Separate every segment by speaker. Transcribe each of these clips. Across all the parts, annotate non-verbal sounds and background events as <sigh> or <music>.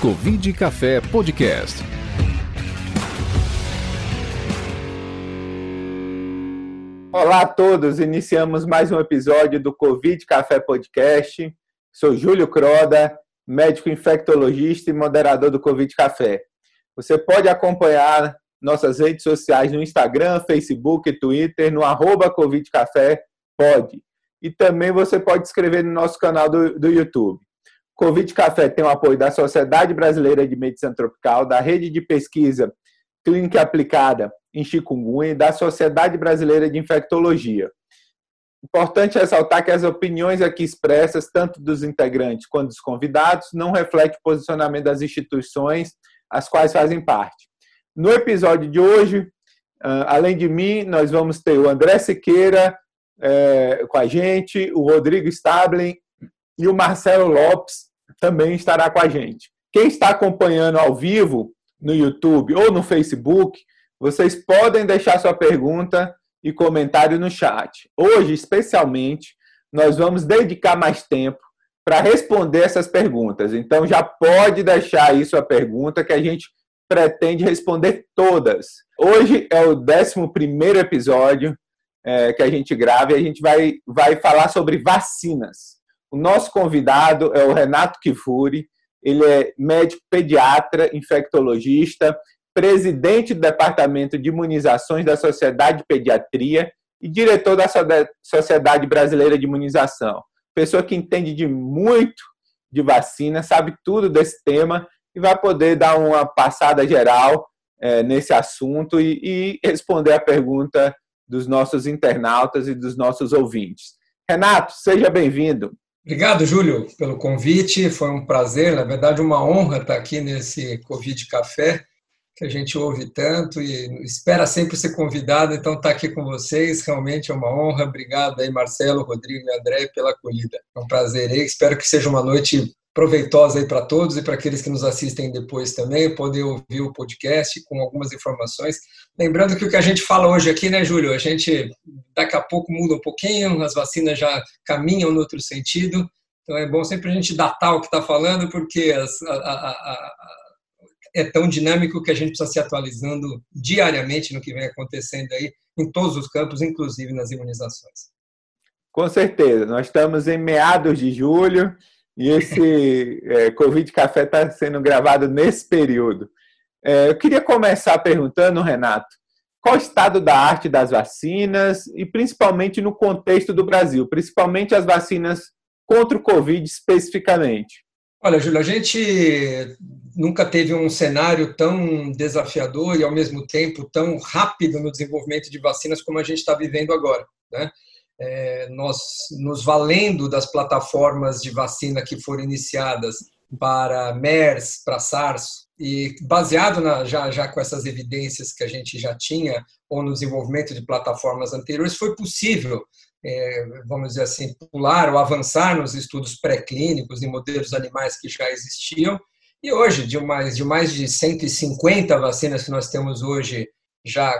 Speaker 1: Covid Café Podcast.
Speaker 2: Olá a todos, iniciamos mais um episódio do Covid Café Podcast. Sou Júlio Croda, médico infectologista e moderador do Covid Café. Você pode acompanhar nossas redes sociais no Instagram, Facebook, Twitter, no arroba Covid Café, pode. E também você pode inscrever no nosso canal do, do YouTube. Covid Café tem o apoio da Sociedade Brasileira de Medicina Tropical, da Rede de Pesquisa Clínica Aplicada em Chikungunya e da Sociedade Brasileira de Infectologia. Importante ressaltar que as opiniões aqui expressas, tanto dos integrantes quanto dos convidados, não refletem o posicionamento das instituições as quais fazem parte. No episódio de hoje, ah, além de mim, nós vamos ter o André Siqueira é, com a gente, o Rodrigo Stablen e o Marcelo Lopes, também estará com a gente. Quem está acompanhando ao vivo no YouTube ou no Facebook, vocês podem deixar sua pergunta e comentário no chat. Hoje, especialmente, nós vamos dedicar mais tempo para responder essas perguntas. Então, já pode deixar aí sua pergunta que a gente pretende responder todas. Hoje é o 11 episódio é, que a gente grava e a gente vai, vai falar sobre vacinas. O nosso convidado é o Renato Kifuri, ele é médico pediatra, infectologista, presidente do Departamento de Imunizações da Sociedade de Pediatria e diretor da Sociedade Brasileira de Imunização. Pessoa que entende de muito de vacina, sabe tudo desse tema e vai poder dar uma passada geral é, nesse assunto e, e responder a pergunta dos nossos internautas e dos nossos ouvintes. Renato, seja bem-vindo.
Speaker 3: Obrigado, Júlio, pelo convite. Foi um prazer, na verdade, uma honra estar aqui nesse Covid Café, que a gente ouve tanto e espera sempre ser convidado. Então, estar aqui com vocês realmente é uma honra. Obrigado aí, Marcelo, Rodrigo e André, pela acolhida. É um prazer. E espero que seja uma noite proveitosa aí para todos e para aqueles que nos assistem depois também, poder ouvir o podcast com algumas informações. Lembrando que o que a gente fala hoje aqui, né, Júlio? A gente daqui a pouco muda um pouquinho, as vacinas já caminham no outro sentido, então é bom sempre a gente datar o que está falando, porque as, a, a, a, é tão dinâmico que a gente precisa se atualizando diariamente no que vem acontecendo aí em todos os campos, inclusive nas imunizações.
Speaker 2: Com certeza, nós estamos em meados de julho e esse é, Covid Café está sendo gravado nesse período. É, eu queria começar perguntando, Renato, qual o estado da arte das vacinas e principalmente no contexto do Brasil, principalmente as vacinas contra o Covid especificamente?
Speaker 3: Olha, Júlio, a gente nunca teve um cenário tão desafiador e, ao mesmo tempo, tão rápido no desenvolvimento de vacinas como a gente está vivendo agora. Né? É, nós nos valendo das plataformas de vacina que foram iniciadas para MERS, para SARS, e baseado na, já, já com essas evidências que a gente já tinha, ou no desenvolvimento de plataformas anteriores, foi possível, é, vamos dizer assim, pular ou avançar nos estudos pré-clínicos em modelos animais que já existiam, e hoje, de mais, de mais de 150 vacinas que nós temos hoje já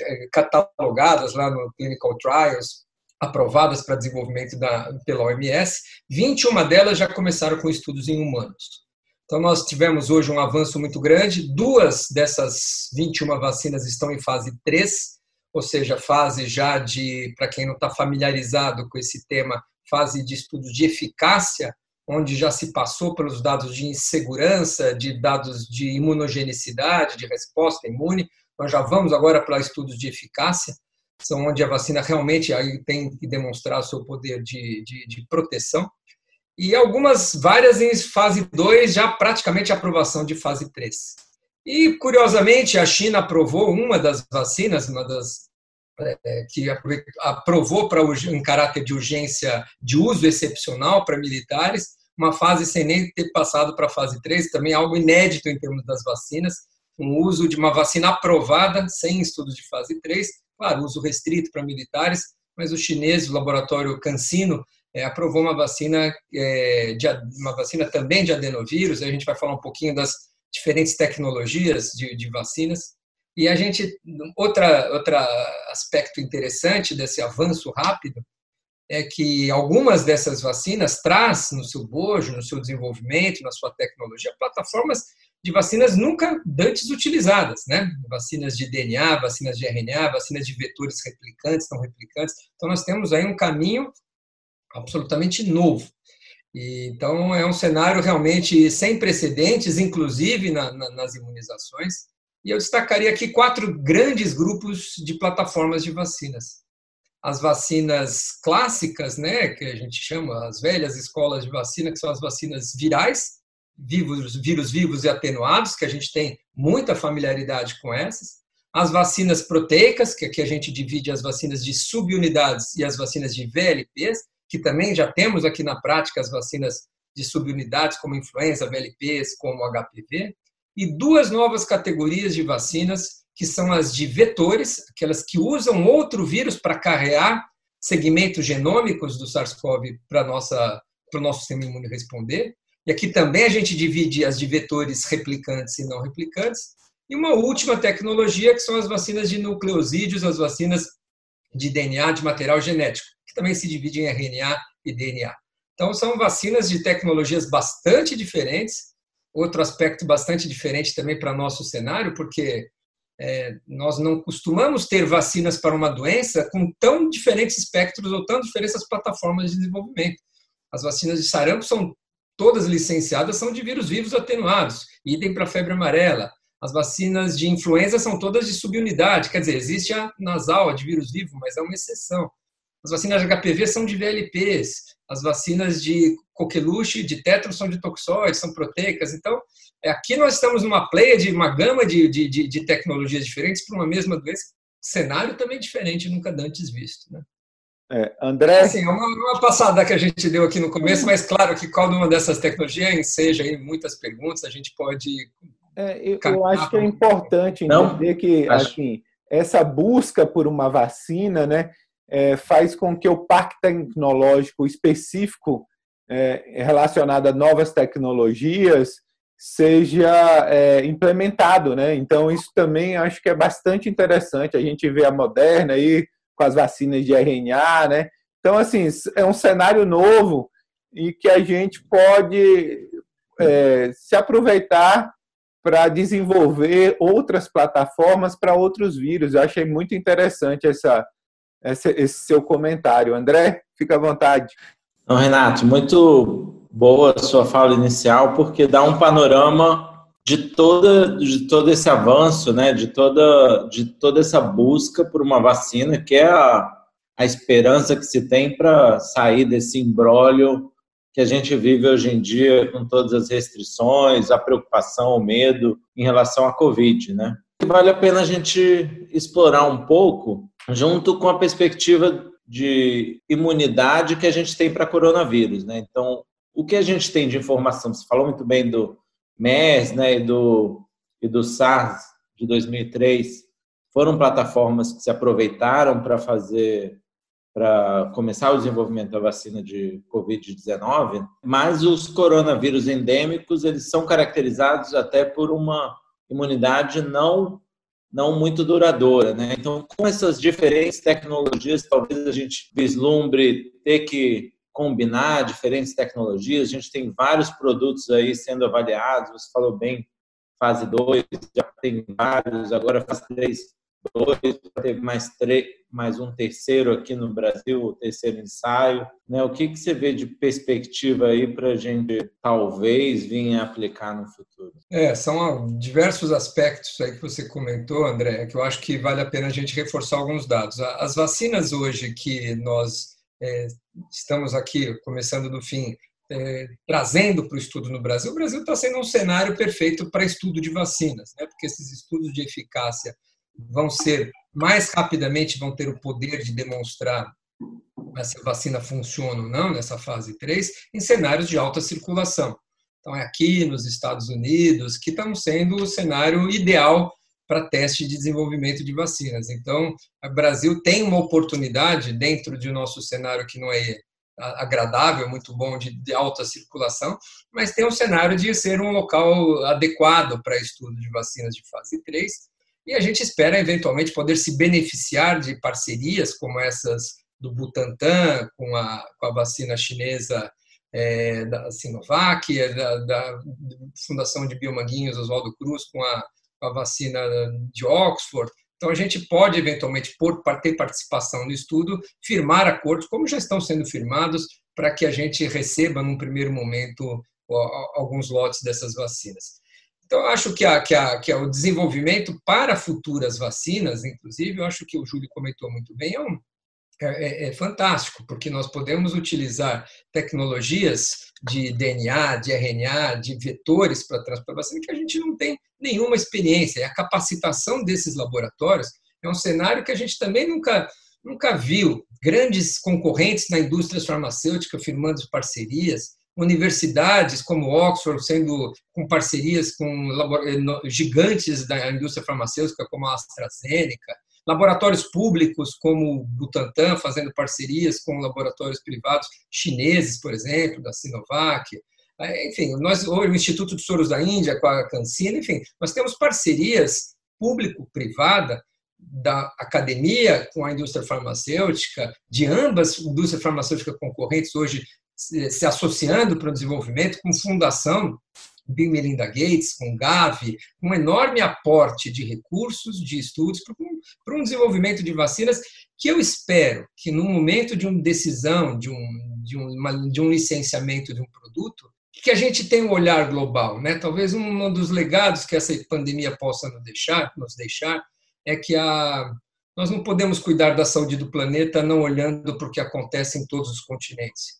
Speaker 3: é, catalogadas lá no Clinical Trials, aprovadas para desenvolvimento da, pela OMS, 21 delas já começaram com estudos em humanos. Então, nós tivemos hoje um avanço muito grande. Duas dessas 21 vacinas estão em fase 3, ou seja, fase já de, para quem não está familiarizado com esse tema, fase de estudo de eficácia, onde já se passou pelos dados de insegurança, de dados de imunogenicidade, de resposta imune. Nós já vamos agora para estudos de eficácia são onde a vacina realmente aí tem que demonstrar o seu poder de, de, de proteção. E algumas, várias em fase 2, já praticamente aprovação de fase 3. E, curiosamente, a China aprovou uma das vacinas, uma das é, que aprovou para em caráter de urgência de uso excepcional para militares, uma fase sem nem ter passado para a fase 3, também algo inédito em termos das vacinas, um uso de uma vacina aprovada sem estudos de fase 3, claro, uso restrito para militares, mas o chinês, o laboratório CanSino, é, aprovou uma vacina, é, de, uma vacina também de adenovírus, a gente vai falar um pouquinho das diferentes tecnologias de, de vacinas, e a gente, outra, outro aspecto interessante desse avanço rápido é que algumas dessas vacinas traz no seu bojo, no seu desenvolvimento, na sua tecnologia, plataformas de vacinas nunca antes utilizadas, né? Vacinas de DNA, vacinas de RNA, vacinas de vetores replicantes, não replicantes. Então, nós temos aí um caminho absolutamente novo. E, então, é um cenário realmente sem precedentes, inclusive na, na, nas imunizações. E eu destacaria aqui quatro grandes grupos de plataformas de vacinas. As vacinas clássicas, né, que a gente chama as velhas escolas de vacina, que são as vacinas virais, vírus, vírus vivos e atenuados, que a gente tem muita familiaridade com essas. As vacinas proteicas, que aqui a gente divide as vacinas de subunidades e as vacinas de VLPs, que também já temos aqui na prática as vacinas de subunidades, como influenza, VLPs, como HPV. E duas novas categorias de vacinas, que são as de vetores, aquelas que usam outro vírus para carregar segmentos genômicos do SARS-CoV para o nosso sistema imune responder, e aqui também a gente divide as de vetores replicantes e não replicantes. E uma última tecnologia, que são as vacinas de nucleosídeos, as vacinas de DNA, de material genético, que também se dividem em RNA e DNA. Então, são vacinas de tecnologias bastante diferentes. Outro aspecto bastante diferente também para nosso cenário, porque é, nós não costumamos ter vacinas para uma doença com tão diferentes espectros ou tão diferentes plataformas de desenvolvimento. As vacinas de sarampo são todas licenciadas são de vírus vivos atenuados, idem para febre amarela. As vacinas de influenza são todas de subunidade, quer dizer, existe a nasal, a de vírus vivo, mas é uma exceção. As vacinas de HPV são de VLPs, as vacinas de coqueluche, de tetro são de toxóides, são proteicas. Então, é, aqui nós estamos numa pleia de uma gama de, de, de, de tecnologias diferentes para uma mesma doença, cenário também diferente, nunca antes visto. Né?
Speaker 2: É, André.
Speaker 3: Assim, uma, uma passada que a gente deu aqui no começo, mas claro que cada uma dessas tecnologias seja aí muitas perguntas, a gente pode.
Speaker 2: É, eu, eu acho que é importante entender Não, que acho... assim, essa busca por uma vacina né, é, faz com que o parque tecnológico específico é, relacionado a novas tecnologias seja é, implementado. Né? Então, isso também acho que é bastante interessante. A gente vê a Moderna aí com as vacinas de RNA, né? Então, assim, é um cenário novo e que a gente pode é, se aproveitar para desenvolver outras plataformas para outros vírus. Eu achei muito interessante essa, essa, esse seu comentário. André, fica à vontade.
Speaker 4: Não, Renato, muito boa a sua fala inicial, porque dá um panorama de toda de todo esse avanço, né, de toda de toda essa busca por uma vacina que é a, a esperança que se tem para sair desse imbróglio que a gente vive hoje em dia com todas as restrições, a preocupação, o medo em relação à Covid, né? Vale a pena a gente explorar um pouco junto com a perspectiva de imunidade que a gente tem para coronavírus, né? Então, o que a gente tem de informação? Você falou muito bem do MERS né, e, do, e do SARS de 2003 foram plataformas que se aproveitaram para fazer para começar o desenvolvimento da vacina de COVID-19, mas os coronavírus endêmicos eles são caracterizados até por uma imunidade não não muito duradoura, né? Então, com essas diferentes tecnologias, talvez a gente vislumbre ter que combinar diferentes tecnologias. A gente tem vários produtos aí sendo avaliados. Você falou bem, fase 2, já tem vários, agora fase 3, 2, teve mais, mais um terceiro aqui no Brasil, o terceiro ensaio. Né? O que, que você vê de perspectiva aí para a gente talvez vir a aplicar no futuro?
Speaker 3: É, são diversos aspectos aí que você comentou, André, que eu acho que vale a pena a gente reforçar alguns dados. As vacinas hoje que nós é, estamos aqui, começando do fim, é, trazendo para o estudo no Brasil, o Brasil está sendo um cenário perfeito para estudo de vacinas, né? porque esses estudos de eficácia vão ser mais rapidamente, vão ter o poder de demonstrar se a vacina funciona ou não nessa fase 3, em cenários de alta circulação. Então, é aqui nos Estados Unidos que estão sendo o cenário ideal para teste de desenvolvimento de vacinas. Então, o Brasil tem uma oportunidade dentro de nosso cenário que não é agradável, muito bom de, de, alta circulação, mas tem um cenário de ser um local adequado para estudo de vacinas de fase 3, e a gente espera eventualmente poder se beneficiar de parcerias como essas do Butantan, com a, com a vacina chinesa é, da Sinovac, da, da, Fundação de Biomanguinhos Oswaldo Cruz, com a, a vacina de Oxford. Então, a gente pode, eventualmente, por ter participação no estudo, firmar acordos, como já estão sendo firmados, para que a gente receba, num primeiro momento, alguns lotes dessas vacinas. Então, acho que, a, que, a, que o desenvolvimento para futuras vacinas, inclusive, eu acho que o Júlio comentou muito bem, é, um, é, é, é fantástico, porque nós podemos utilizar tecnologias de DNA, de RNA, de vetores para vacina que a gente não tem nenhuma experiência. E a capacitação desses laboratórios é um cenário que a gente também nunca, nunca viu. Grandes concorrentes na indústria farmacêutica firmando parcerias, universidades como Oxford sendo com parcerias com eh, gigantes da indústria farmacêutica como a AstraZeneca, laboratórios públicos como o Butantan fazendo parcerias com laboratórios privados chineses, por exemplo, da Sinovac. Eh, enfim, nós o Instituto de Soros da Índia com a Cancina, enfim, nós temos parcerias público-privada da academia com a indústria farmacêutica, de ambas indústrias farmacêuticas concorrentes hoje se associando para o desenvolvimento com fundação Bill Melinda Gates, com Gavi, um enorme aporte de recursos, de estudos para um desenvolvimento de vacinas que eu espero que no momento de uma decisão, de um, de um, de um licenciamento de um produto, que a gente tenha um olhar global. Né? Talvez um dos legados que essa pandemia possa nos deixar, nos deixar é que a, nós não podemos cuidar da saúde do planeta não olhando para o que acontece em todos os continentes.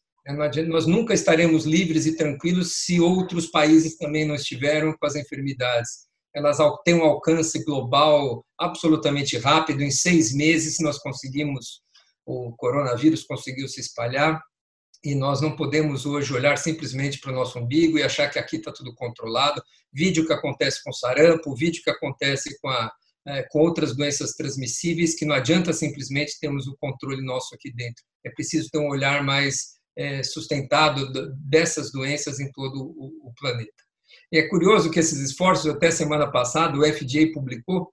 Speaker 3: Nós nunca estaremos livres e tranquilos se outros países também não estiveram com as enfermidades. Elas têm um alcance global absolutamente rápido. Em seis meses, nós conseguimos, o coronavírus conseguiu se espalhar e nós não podemos hoje olhar simplesmente para o nosso umbigo e achar que aqui está tudo controlado. Vídeo que acontece com sarampo, vídeo que acontece com, a, é, com outras doenças transmissíveis, que não adianta simplesmente termos o controle nosso aqui dentro. É preciso ter um olhar mais sustentado dessas doenças em todo o planeta. E é curioso que esses esforços, até semana passada, o FDA publicou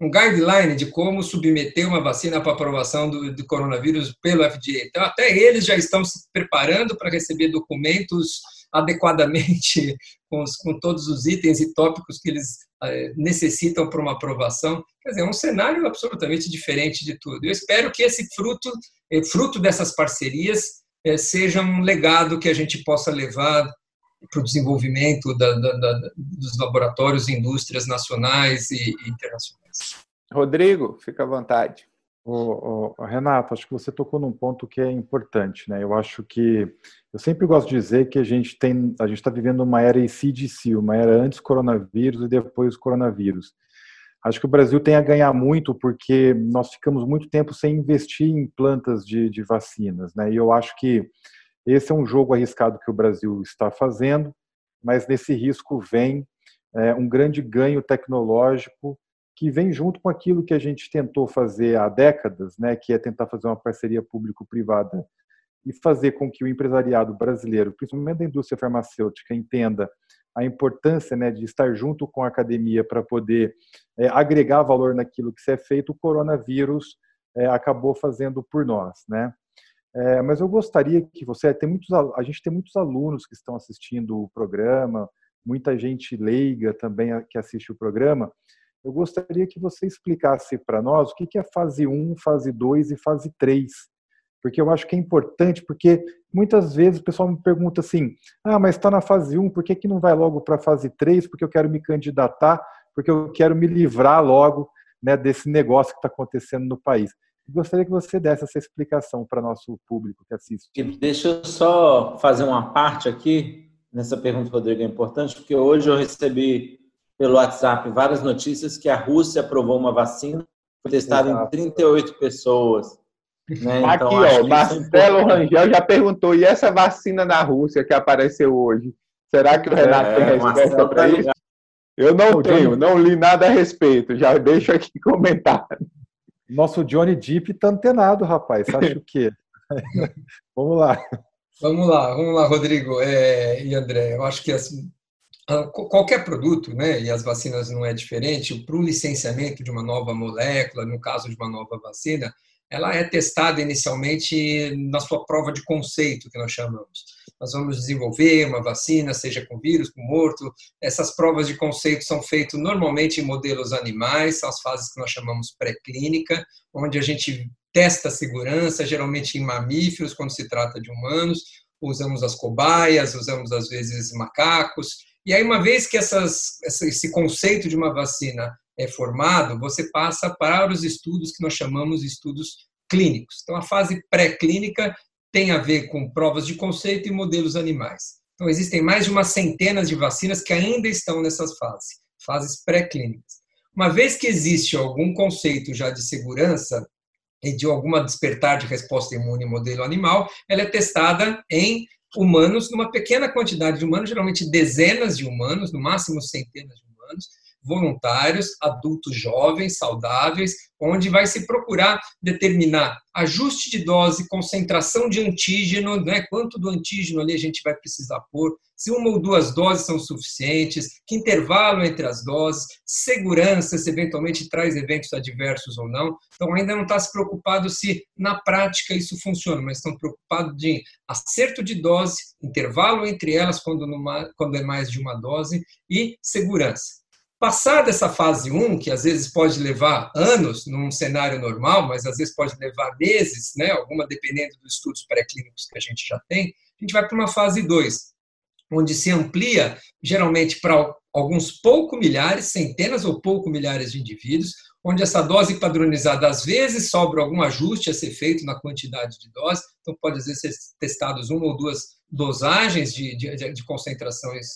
Speaker 3: um guideline de como submeter uma vacina para aprovação do, do, coronavírus pelo FDA. Então, até eles já estão se preparando para receber documentos adequadamente <laughs> com, os, com todos os itens e tópicos que eles é, necessitam para uma aprovação. Quer dizer, é um cenário absolutamente diferente de tudo. Eu espero que esse fruto, é, fruto dessas parcerias, é, seja um legado que a gente possa levar para o desenvolvimento da, da, da, dos laboratórios e indústrias nacionais e, e internacionais.
Speaker 2: Rodrigo, fica à vontade.
Speaker 5: O, o, Renato, acho que você tocou num ponto que é importante, né? Eu acho que eu sempre gosto de dizer que a gente tem, a gente está vivendo uma era ICDC, uma era antes coronavírus e depois coronavírus. Acho que o Brasil tem a ganhar muito porque nós ficamos muito tempo sem investir em plantas de, de vacinas, né? E eu acho que esse é um jogo arriscado que o Brasil está fazendo, mas nesse risco vem é, um grande ganho tecnológico que vem junto com aquilo que a gente tentou fazer há décadas, né? Que é tentar fazer uma parceria público-privada e fazer com que o empresariado brasileiro, principalmente da indústria farmacêutica, entenda a importância né, de estar junto com a academia para poder é, agregar valor naquilo que se é feito, o coronavírus é, acabou fazendo por nós, né? É, mas eu gostaria que você tem muitos a gente tem muitos alunos que estão assistindo o programa, muita gente leiga também que assiste o programa. Eu gostaria que você explicasse para nós o que é fase 1, fase 2 e fase 3 porque eu acho que é importante, porque muitas vezes o pessoal me pergunta assim, ah, mas está na fase 1, por que, que não vai logo para a fase 3? Porque eu quero me candidatar, porque eu quero me livrar logo né, desse negócio que está acontecendo no país. Gostaria que você desse essa explicação para nosso público que assiste.
Speaker 4: Deixa eu só fazer uma parte aqui nessa pergunta, Rodrigo, é importante, porque hoje eu recebi pelo WhatsApp várias notícias que a Rússia aprovou uma vacina, foi testada em 38 pessoas.
Speaker 2: Né? Então, Aqui, ó, Marcelo Rangel já perguntou: e essa vacina da Rússia que apareceu hoje? Será que o Renato é, tem resposta para isso? Eu não tenho, não li nada a respeito, já deixo aqui comentário.
Speaker 5: Nosso Johnny Deep tá antenado, rapaz. Você acha o quê? <laughs> vamos lá.
Speaker 3: Vamos lá, vamos lá, Rodrigo é, e André. Eu acho que assim, qualquer produto, né, e as vacinas não é diferente, para o licenciamento de uma nova molécula, no caso de uma nova vacina, ela é testada inicialmente na sua prova de conceito, que nós chamamos. Nós vamos desenvolver uma vacina, seja com vírus, com morto. Essas provas de conceito são feitas normalmente em modelos animais, as fases que nós chamamos pré-clínica, onde a gente testa a segurança, geralmente em mamíferos, quando se trata de humanos. Usamos as cobaias, usamos às vezes macacos. E aí, uma vez que essas, esse conceito de uma vacina é formado, você passa para os estudos que nós chamamos de estudos clínicos. Então, a fase pré-clínica tem a ver com provas de conceito e modelos animais. Então, existem mais de uma centena de vacinas que ainda estão nessas fases, fases pré-clínicas. Uma vez que existe algum conceito já de segurança e de alguma despertar de resposta imune em modelo animal, ela é testada em humanos, numa pequena quantidade de humanos, geralmente dezenas de humanos, no máximo centenas de humanos, voluntários, adultos jovens, saudáveis, onde vai se procurar determinar ajuste de dose, concentração de antígeno, né, quanto do antígeno ali a gente vai precisar pôr, se uma ou duas doses são suficientes, que intervalo entre as doses, segurança, se eventualmente traz eventos adversos ou não. Então, ainda não está se preocupado se na prática isso funciona, mas estão preocupados de acerto de dose, intervalo entre elas quando, numa, quando é mais de uma dose e segurança. Passada essa fase 1, que às vezes pode levar anos num cenário normal, mas às vezes pode levar meses, né, alguma dependendo dos estudos pré-clínicos que a gente já tem, a gente vai para uma fase 2, onde se amplia geralmente para alguns pouco milhares, centenas ou pouco milhares de indivíduos, onde essa dose padronizada às vezes sobra algum ajuste a ser feito na quantidade de dose, então pode às vezes ser testados uma ou duas dosagens de, de, de concentrações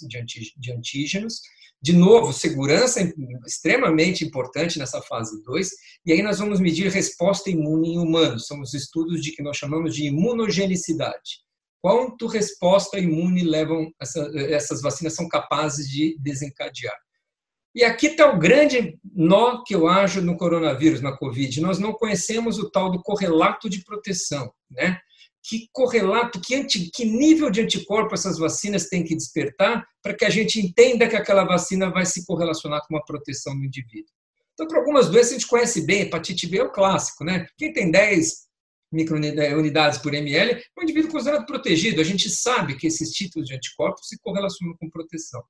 Speaker 3: de antígenos, de novo, segurança extremamente importante nessa fase 2, e aí nós vamos medir resposta imune em humanos, são os estudos de que nós chamamos de imunogenicidade. Quanto resposta imune levam essa, essas vacinas são capazes de desencadear? E aqui está o grande nó que eu acho no coronavírus, na Covid. Nós não conhecemos o tal do correlato de proteção, né? Que correlato, que, anti, que nível de anticorpo essas vacinas têm que despertar para que a gente entenda que aquela vacina vai se correlacionar com uma proteção do indivíduo. Então, para algumas doenças a gente conhece bem, hepatite B é o clássico, né? Quem tem 10 microunidades por ml é um indivíduo considerado protegido. A gente sabe que esses títulos de anticorpos se correlacionam com proteção.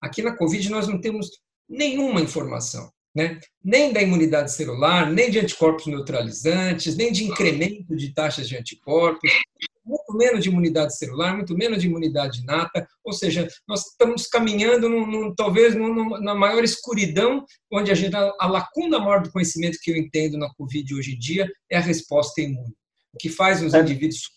Speaker 3: Aqui na Covid nós não temos nenhuma informação né? nem da imunidade celular, nem de anticorpos neutralizantes, nem de incremento de taxas de anticorpos, muito menos de imunidade celular, muito menos de imunidade inata, ou seja, nós estamos caminhando num, num, talvez num, na maior escuridão, onde a, gente, a lacuna maior do conhecimento que eu entendo na Covid hoje em dia é a resposta imune, o que faz os é, indivíduos...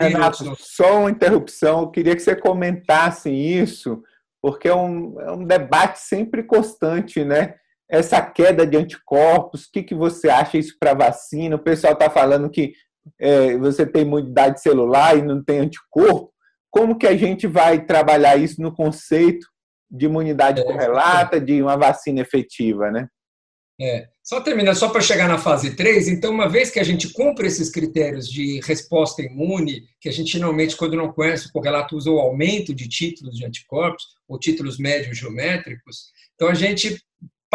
Speaker 2: Renato, só uma interrupção, eu queria que você comentasse isso, porque é um, é um debate sempre constante, né? Essa queda de anticorpos, o que, que você acha isso para vacina? O pessoal está falando que é, você tem imunidade celular e não tem anticorpo. Como que a gente vai trabalhar isso no conceito de imunidade é, correlata, de uma vacina efetiva, né?
Speaker 3: É. Só terminar, só para chegar na fase 3, então, uma vez que a gente cumpre esses critérios de resposta imune, que a gente normalmente, quando não conhece o correlato, usa o aumento de títulos de anticorpos, ou títulos médios geométricos, então a gente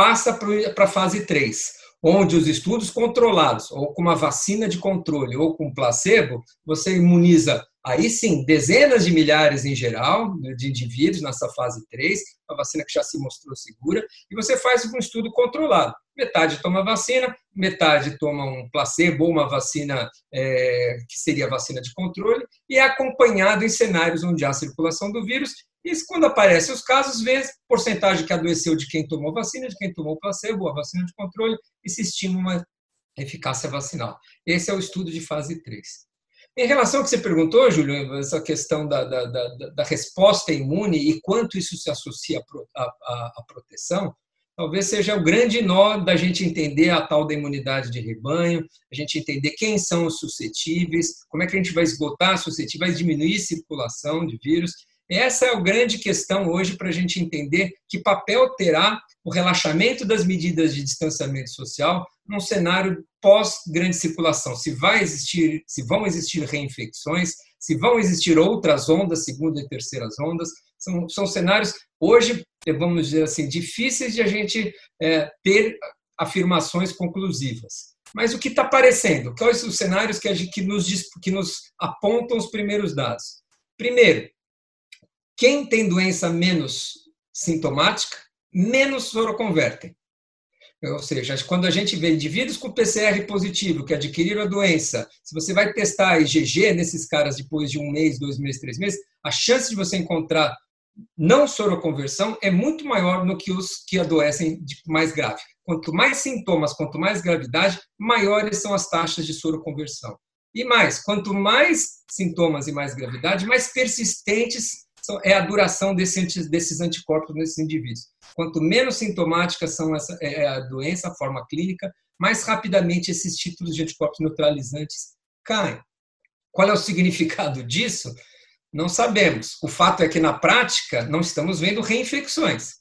Speaker 3: passa para a fase 3, onde os estudos controlados, ou com uma vacina de controle, ou com placebo, você imuniza, aí sim, dezenas de milhares em geral, de indivíduos nessa fase 3, a vacina que já se mostrou segura, e você faz um estudo controlado. Metade toma vacina, metade toma um placebo ou uma vacina é, que seria vacina de controle, e é acompanhado em cenários onde há circulação do vírus e quando aparecem os casos, vê a porcentagem que adoeceu de quem tomou vacina, de quem tomou placebo, a vacina de controle, e se estima uma eficácia vacinal. Esse é o estudo de fase 3. Em relação ao que você perguntou, Júlio, essa questão da, da, da, da resposta imune e quanto isso se associa à proteção, talvez seja o grande nó da gente entender a tal da imunidade de rebanho, a gente entender quem são os suscetíveis, como é que a gente vai esgotar suscetíveis, vai diminuir a circulação de vírus essa é a grande questão hoje para a gente entender que papel terá o relaxamento das medidas de distanciamento social num cenário pós grande circulação. Se vai existir, se vão existir reinfecções, se vão existir outras ondas, segunda e terceiras ondas, são, são cenários hoje, vamos dizer assim, difíceis de a gente é, ter afirmações conclusivas. Mas o que está aparecendo? Quais os cenários que, gente, que, nos, que nos apontam os primeiros dados? Primeiro, quem tem doença menos sintomática, menos soroconvertem. Ou seja, quando a gente vê indivíduos com PCR positivo que adquiriram a doença, se você vai testar IgG nesses caras depois de um mês, dois meses, três meses, a chance de você encontrar não soroconversão é muito maior do que os que adoecem de mais grave. Quanto mais sintomas, quanto mais gravidade, maiores são as taxas de soroconversão. E mais, quanto mais sintomas e mais gravidade, mais persistentes é a duração desses anticorpos nesses indivíduos. Quanto menos sintomática são essa, é, é a doença, a forma clínica, mais rapidamente esses títulos de anticorpos neutralizantes caem. Qual é o <laughs> significado disso? Não sabemos. O fato é que, na prática, não estamos vendo reinfecções,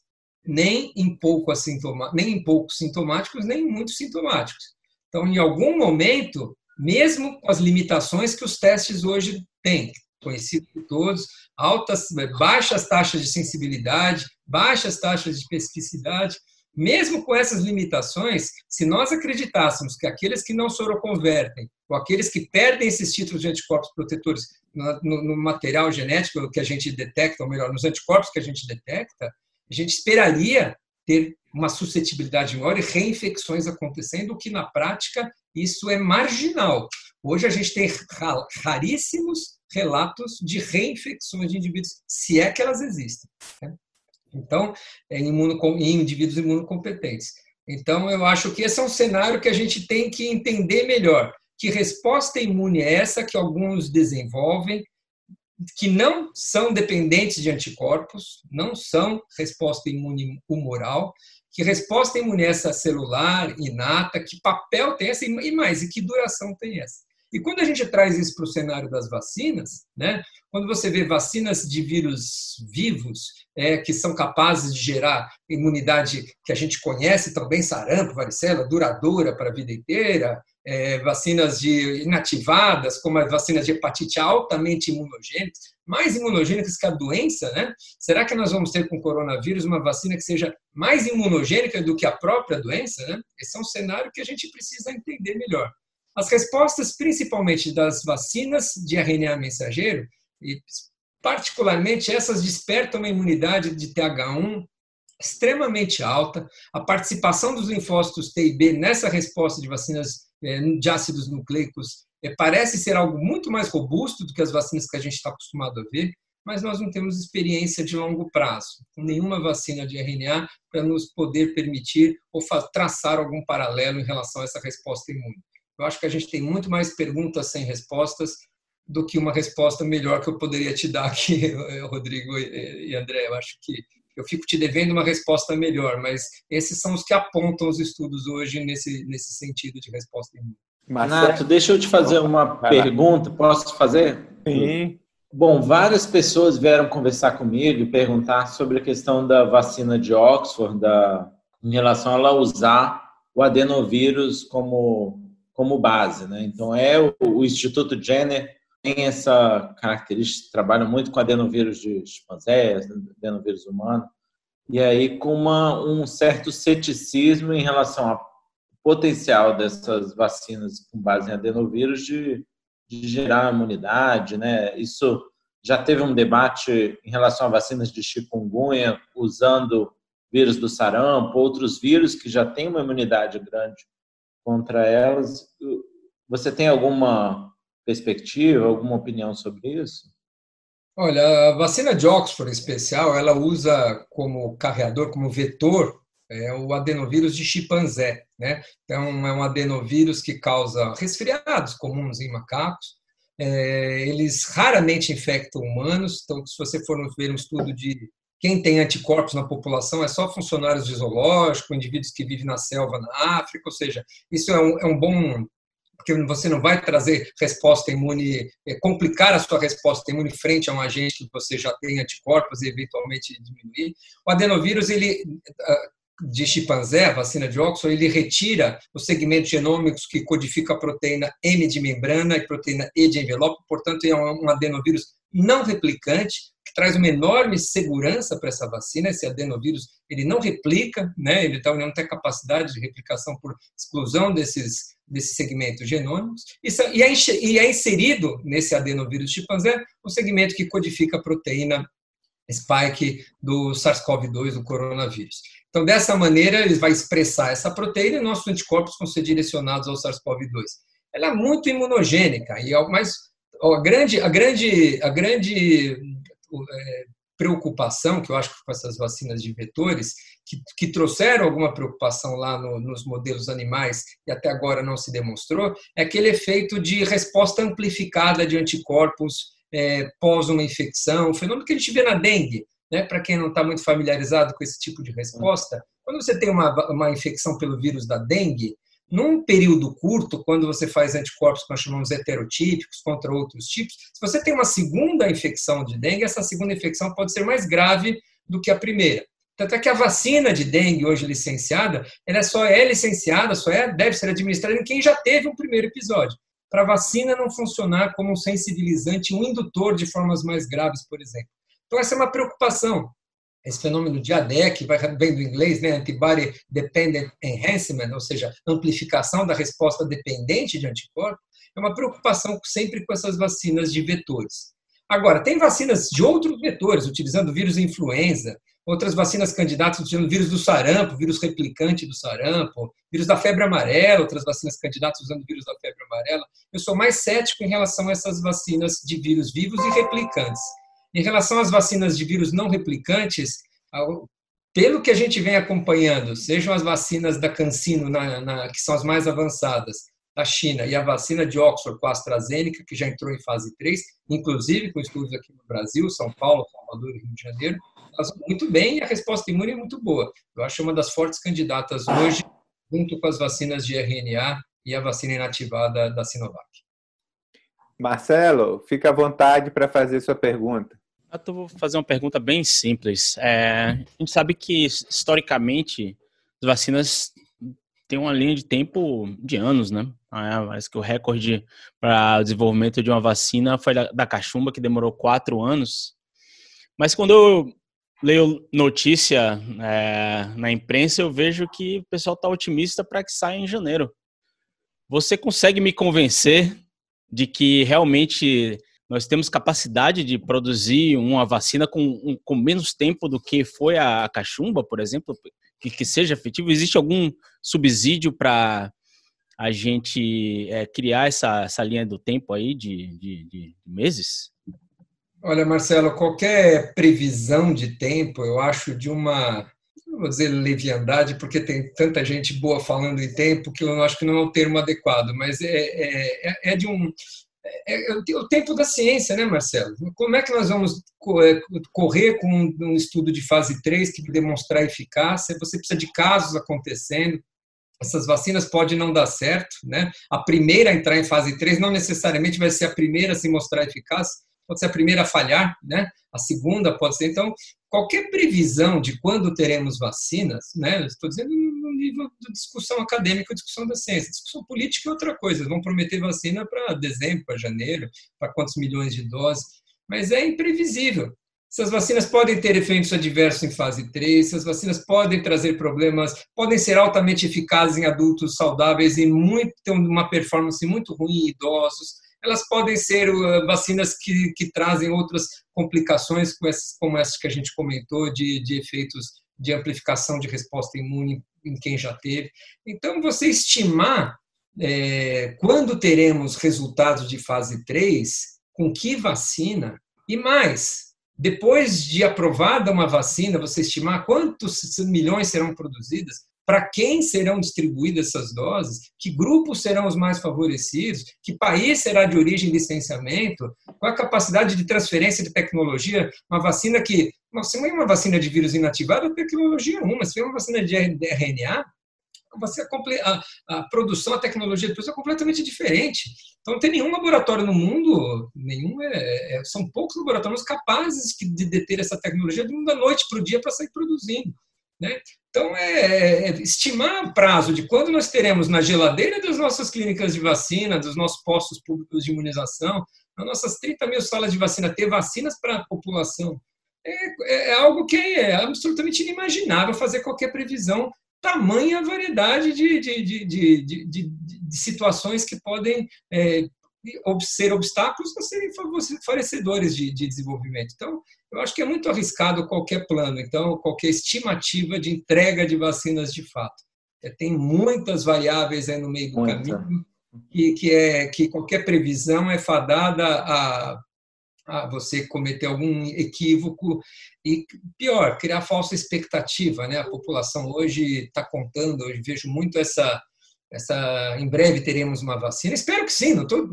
Speaker 3: nem em, pouco assintoma, nem em poucos sintomáticos, nem em muitos sintomáticos. Então, em algum momento, mesmo com as limitações que os testes hoje têm, conhecido por todos, altas, baixas taxas de sensibilidade, baixas taxas de especificidade. Mesmo com essas limitações, se nós acreditássemos que aqueles que não soroconvertem, ou aqueles que perdem esses títulos de anticorpos protetores no, no, material genético que a gente detecta, ou melhor, nos anticorpos que a gente detecta, a gente esperaria ter uma suscetibilidade maior e reinfecções acontecendo, o que na prática isso é marginal. Hoje a gente tem raríssimos relatos de reinfecções de indivíduos, se é que elas existem. Né? Então, em, imuno, em indivíduos imunocompetentes. Então, eu acho que esse é um cenário que a gente tem que entender melhor. Que resposta imune é essa que alguns desenvolvem, que não são dependentes de anticorpos, não são resposta imune humoral, que resposta imune é essa celular, inata, que papel tem essa e mais, e que duração tem essa. E quando a gente traz isso para o cenário das vacinas, né, quando você vê vacinas de vírus vivos, é, que são capazes de gerar imunidade que a gente conhece também, sarampo, varicela, duradoura para a vida inteira, é, vacinas de inativadas, como as vacinas de hepatite altamente imunogênicas, mais imunogênicas que a doença, né? Será que nós vamos ter com o coronavírus uma vacina que seja mais imunogênica do que a própria doença, né? Esse é um cenário que a gente precisa entender melhor. As respostas, principalmente das vacinas de RNA mensageiro, e particularmente essas despertam uma imunidade de TH1 extremamente alta. A participação dos linfócitos T e B nessa resposta de vacinas eh, de ácidos nucleicos eh, parece ser algo muito mais robusto do que as vacinas que a gente está acostumado a ver, mas nós não temos experiência de longo prazo, com nenhuma vacina de RNA para nos poder permitir ou traçar algum paralelo em relação a essa resposta imune. Eu acho que a gente tem muito mais perguntas sem respostas do que uma resposta melhor que eu poderia te dar aqui, <laughs> Rodrigo e André. Eu acho que eu fico te devendo uma resposta melhor, mas esses são os que apontam os estudos hoje nesse, nesse sentido de resposta imune.
Speaker 4: Nato, deixa eu te fazer uma pergunta. Posso fazer?
Speaker 2: Sim.
Speaker 4: Bom, várias pessoas vieram conversar comigo e perguntar sobre a questão da vacina de Oxford, da, em relação a ela usar o adenovírus como como base. Né? Então, é o, o Instituto Jenner tem essa característica, trabalha muito com adenovírus de chimpanzés, adenovírus humano, e aí com uma, um certo ceticismo em relação ao potencial dessas vacinas com base em adenovírus de, de gerar imunidade, né? Isso já teve um debate em relação a vacinas de chikungunya, usando vírus do sarampo, outros vírus que já têm uma imunidade grande contra elas. Você tem alguma perspectiva, alguma opinião sobre isso?
Speaker 3: Olha, a vacina de Oxford, em especial, ela usa como carreador, como vetor, é o adenovírus de chimpanzé. Né? Então, é um adenovírus que causa resfriados comuns em macacos. É, eles raramente infectam humanos. Então, se você for ver um estudo de quem tem anticorpos na população é só funcionários de zoológico, indivíduos que vivem na selva na África, ou seja, isso é um, é um bom porque você não vai trazer resposta imune, é, complicar a sua resposta imune frente a um agente que você já tem anticorpos e eventualmente diminuir. O adenovírus, ele ah, de chimpanzé, vacina de Oxford, ele retira os segmentos genômicos que codificam a proteína M de membrana e proteína E de envelope, portanto, é um adenovírus não replicante, traz uma enorme segurança para essa vacina. Esse adenovírus ele não replica, né? ele tá, não tem capacidade de replicação por exclusão desses, desses segmentos genômicos. E é, é inserido nesse adenovírus chimpanzé o segmento que codifica a proteína spike do SARS-CoV-2, do coronavírus. Então, dessa maneira, ele vai expressar essa proteína e nossos anticorpos vão ser direcionados ao SARS-CoV-2. Ela é muito imunogênica, e mas a grande, a grande, a grande é, preocupação que eu acho que com essas vacinas de vetores, que, que trouxeram alguma preocupação lá no, nos modelos animais e até agora não se demonstrou, é aquele efeito de resposta amplificada de anticorpos é, pós uma infecção, o fenômeno que a gente vê na dengue, né? Para quem não está muito familiarizado com esse tipo de resposta, quando você tem uma, uma infecção pelo vírus da dengue, num período curto, quando você faz anticorpos que nós chamamos heterotípicos contra outros tipos, se você tem uma segunda infecção de dengue, essa segunda infecção pode ser mais grave do que a primeira. Tanto é que a vacina de dengue hoje licenciada, ela só é licenciada, só é, deve ser administrada em quem já teve um primeiro episódio. Para a vacina não funcionar como um sensibilizante, um indutor de formas mais graves, por exemplo. Então, essa é uma preocupação. Esse fenômeno de ADEC, vai vem do inglês, né? Antibody Dependent Enhancement, ou seja, amplificação da resposta dependente de anticorpos, é uma preocupação sempre com essas vacinas de vetores. Agora, tem vacinas de outros vetores, utilizando vírus influenza, outras vacinas candidatas utilizando vírus do sarampo, vírus replicante do sarampo, vírus da febre amarela, outras vacinas candidatas usando vírus da febre amarela. Eu sou mais cético em relação a essas vacinas de vírus vivos e replicantes. Em relação às vacinas de vírus não replicantes, pelo que a gente vem acompanhando, sejam as vacinas da CanSino, na, na, que são as mais avançadas, da China, e a vacina de Oxford com a AstraZeneca, que já entrou em fase 3, inclusive com estudos aqui no Brasil, São Paulo, Salvador e Rio de Janeiro, elas muito bem e a resposta imune é muito boa. Eu acho uma das fortes candidatas hoje, junto com as vacinas de RNA e a vacina inativada da Sinovac.
Speaker 2: Marcelo, fica à vontade para fazer sua pergunta.
Speaker 6: Eu vou fazer uma pergunta bem simples. É, a gente sabe que, historicamente, as vacinas têm uma linha de tempo de anos, né? É, parece que o recorde para o desenvolvimento de uma vacina foi da, da cachumba, que demorou quatro anos. Mas quando eu leio notícia é, na imprensa, eu vejo que o pessoal está otimista para que saia em janeiro. Você consegue me convencer de que realmente nós temos capacidade de produzir uma vacina com, com menos tempo do que foi a cachumba, por exemplo, que, que seja efetivo? Existe algum subsídio para a gente é, criar essa, essa linha do tempo aí de, de, de meses?
Speaker 3: Olha, Marcelo, qualquer previsão de tempo, eu acho de uma, vou dizer leviandade, porque tem tanta gente boa falando em tempo que eu acho que não é o termo adequado, mas é, é, é, é de um é, o tempo da ciência, né, Marcelo? Como é que nós vamos é, correr com um estudo de fase 3 que demonstrar eficácia? Você precisa de casos acontecendo. Essas vacinas podem não dar certo, né? A primeira a entrar em fase 3 não necessariamente vai ser a primeira a se mostrar eficaz, pode ser a primeira a falhar, né? A segunda pode ser. Então, qualquer previsão de quando teremos vacinas, né? Estou dizendo nível de discussão acadêmica, discussão da ciência. Discussão política é outra coisa. Vão prometer vacina para dezembro, para janeiro, para quantos milhões de doses. Mas é imprevisível. Essas vacinas podem ter efeitos adversos em fase 3, essas vacinas podem trazer problemas, podem ser altamente eficazes em adultos saudáveis e muito, ter uma performance muito ruim em idosos. Elas podem ser uh, vacinas que, que trazem outras complicações, como essas, como essas que a gente comentou, de, de efeitos de amplificação de resposta imune em quem já teve. Então, você estimar é, quando teremos resultados de fase 3, com que vacina, e mais, depois de aprovada uma vacina, você estimar quantos milhões serão produzidas, para quem serão distribuídas essas doses, que grupos serão os mais favorecidos, que país será de origem licenciamento, qual a capacidade de transferência de tecnologia, uma vacina que, se não é uma vacina de vírus inativado, tecnologia é uma, se é uma vacina de RNA, a, a, produção, a tecnologia de é completamente diferente. Então, não tem nenhum laboratório no mundo, nenhum é, é, são poucos laboratórios capazes de deter essa tecnologia da noite para o dia para sair produzindo. Né? Então, é, é, estimar o prazo de quando nós teremos na geladeira das nossas clínicas de vacina, dos nossos postos públicos de imunização, nas nossas 30 mil salas de vacina, ter vacinas para a população é, é algo que é absolutamente inimaginável fazer qualquer previsão, tamanha variedade de, de, de, de, de, de situações que podem é, ser obstáculos ou serem favorecedores de, de desenvolvimento. Então, eu acho que é muito arriscado qualquer plano, então, qualquer estimativa de entrega de vacinas de fato. É, tem muitas variáveis aí no meio do Muita. caminho que, que, é, que qualquer previsão é fadada a, a você cometer algum equívoco e, pior, criar falsa expectativa. Né? A população hoje está contando, eu vejo muito essa essa, em breve teremos uma vacina. Espero que sim. Tô,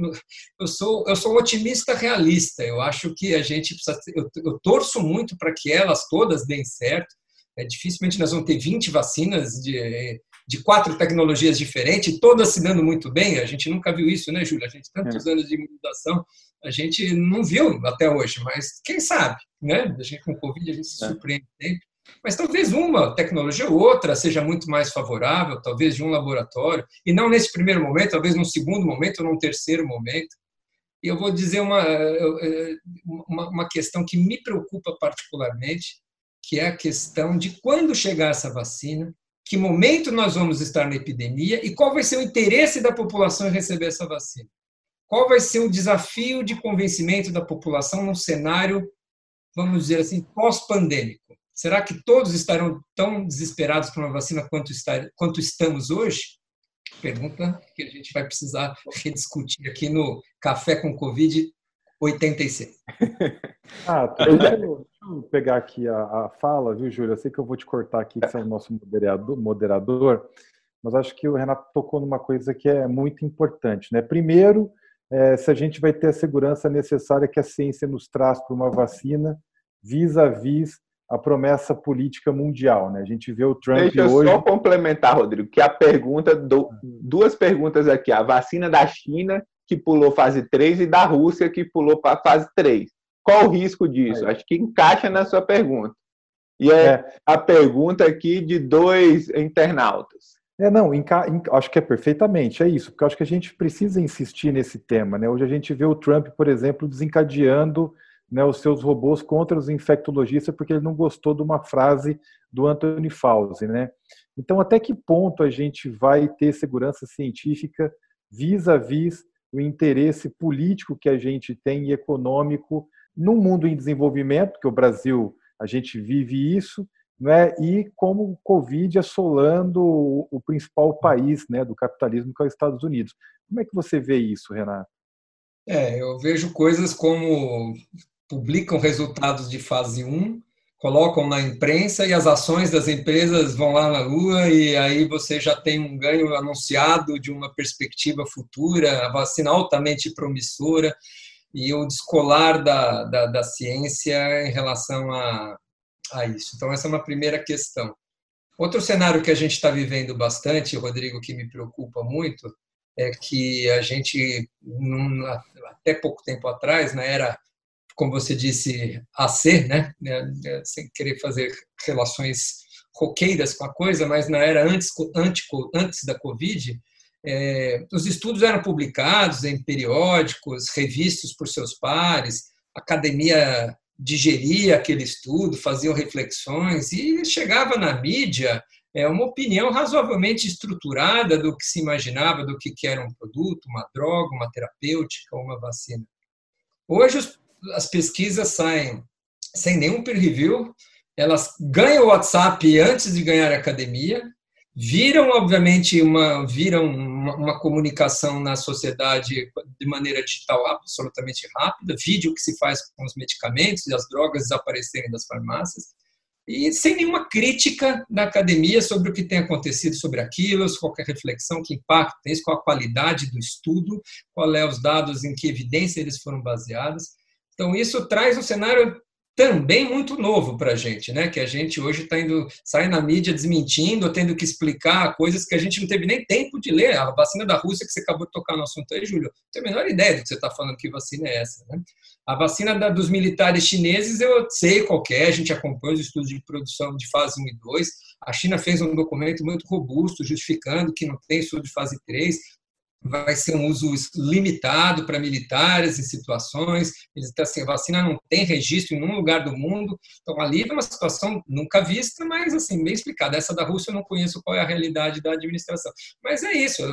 Speaker 3: eu sou eu sou um otimista realista. Eu acho que a gente precisa. Eu, eu torço muito para que elas todas deem certo. É, dificilmente nós vamos ter 20 vacinas de, de quatro tecnologias diferentes, todas se dando muito bem. A gente nunca viu isso, né, Júlia? A gente tantos é. anos de imunização, a gente não viu até hoje, mas quem sabe, né? A gente com Covid a gente se é. surpreende sempre. Mas talvez uma tecnologia ou outra seja muito mais favorável, talvez de um laboratório, e não nesse primeiro momento, talvez num segundo momento ou num terceiro momento. E eu vou dizer uma, uma, uma questão que me preocupa particularmente, que é a questão de quando chegar essa vacina, que momento nós vamos estar na epidemia e qual vai ser o interesse da população em receber essa vacina. Qual vai ser o desafio de convencimento da população num cenário, vamos dizer assim, pós-pandêmico? Será que todos estarão tão desesperados por uma vacina quanto, quanto estamos hoje? Pergunta que a gente vai precisar rediscutir aqui no Café com Covid 86. <laughs>
Speaker 5: Ah, deixa eu pegar aqui a, a fala, viu, Júlia? Eu sei que eu vou te cortar aqui, que você é o nosso moderador, moderador, mas acho que o Renato tocou numa coisa que é muito importante. Né? Primeiro, é, se a gente vai ter a segurança necessária que a ciência nos traz para uma vacina vis-à-vis -vis a promessa política mundial. Né? A gente vê o Trump
Speaker 2: Deixa
Speaker 5: eu hoje...
Speaker 2: só complementar, Rodrigo, que a pergunta, do, duas perguntas aqui, a vacina da China, que pulou fase 3, e da Rússia, que pulou para fase 3. Qual o risco disso? Acho que encaixa na sua pergunta. E é, é. a pergunta aqui de dois internautas.
Speaker 5: É, não, acho que é perfeitamente, é isso, porque acho que a gente precisa insistir nesse tema. Né? Hoje a gente vê o Trump, por exemplo, desencadeando né, os seus robôs contra os infectologistas porque ele não gostou de uma frase do Anthony Fauci. Né? Então, até que ponto a gente vai ter segurança científica vis-à-vis o interesse político que a gente tem e econômico num mundo em desenvolvimento, que o Brasil, a gente vive isso, né? e como o Covid assolando o principal país né, do capitalismo, que é os Estados Unidos. Como é que você vê isso, Renato?
Speaker 3: É, eu vejo coisas como publicam resultados de fase 1, colocam na imprensa e as ações das empresas vão lá na lua e aí você já tem um ganho anunciado de uma perspectiva futura, a vacina altamente promissora e o descolar da, da, da ciência em relação a, a isso. Então, essa é uma primeira questão. Outro cenário que a gente está vivendo bastante, Rodrigo, que me preocupa muito, é que a gente, até pouco tempo atrás, na era como você disse, a ser, né? né? Sem querer fazer relações roqueiras com a coisa, mas na era antes, antes, antes da Covid, é, os estudos eram publicados em periódicos, revistos por seus pares, a academia digeria aquele estudo, faziam reflexões e chegava na mídia é, uma opinião razoavelmente estruturada do que se imaginava do que era um produto, uma droga, uma terapêutica, uma vacina. Hoje os as pesquisas saem sem nenhum peer review, elas ganham o WhatsApp antes de ganhar a academia, viram, obviamente, uma, viram uma, uma, comunicação na sociedade de maneira digital absolutamente rápida, vídeo que se faz com os medicamentos e as drogas desaparecerem das farmácias, e sem nenhuma crítica da academia sobre o que tem acontecido sobre aquilo, qualquer reflexão, que impacto tem isso, qual a qualidade do estudo, qual é os dados, em que evidência eles foram baseados. Então, isso traz um cenário também muito novo para a gente, né? Que a gente hoje está indo, sai na mídia desmentindo, tendo que explicar coisas que a gente não teve nem tempo de ler. A vacina da Rússia, que você acabou de tocar no assunto aí, Júlio, não tenho a menor ideia do que você está falando, que vacina é essa, né? A vacina da, dos militares chineses, eu sei qual é, a gente acompanha os estudos de produção de fase 1 e 2. A China fez um documento muito robusto, justificando que não tem estudo de fase 3. Vai ser um uso limitado para militares em situações. Então, assim, a vacina não tem registro em nenhum lugar do mundo. Então, ali é uma situação nunca vista, mas assim, bem explicada. Essa da Rússia eu não conheço qual é a realidade da administração. Mas é isso.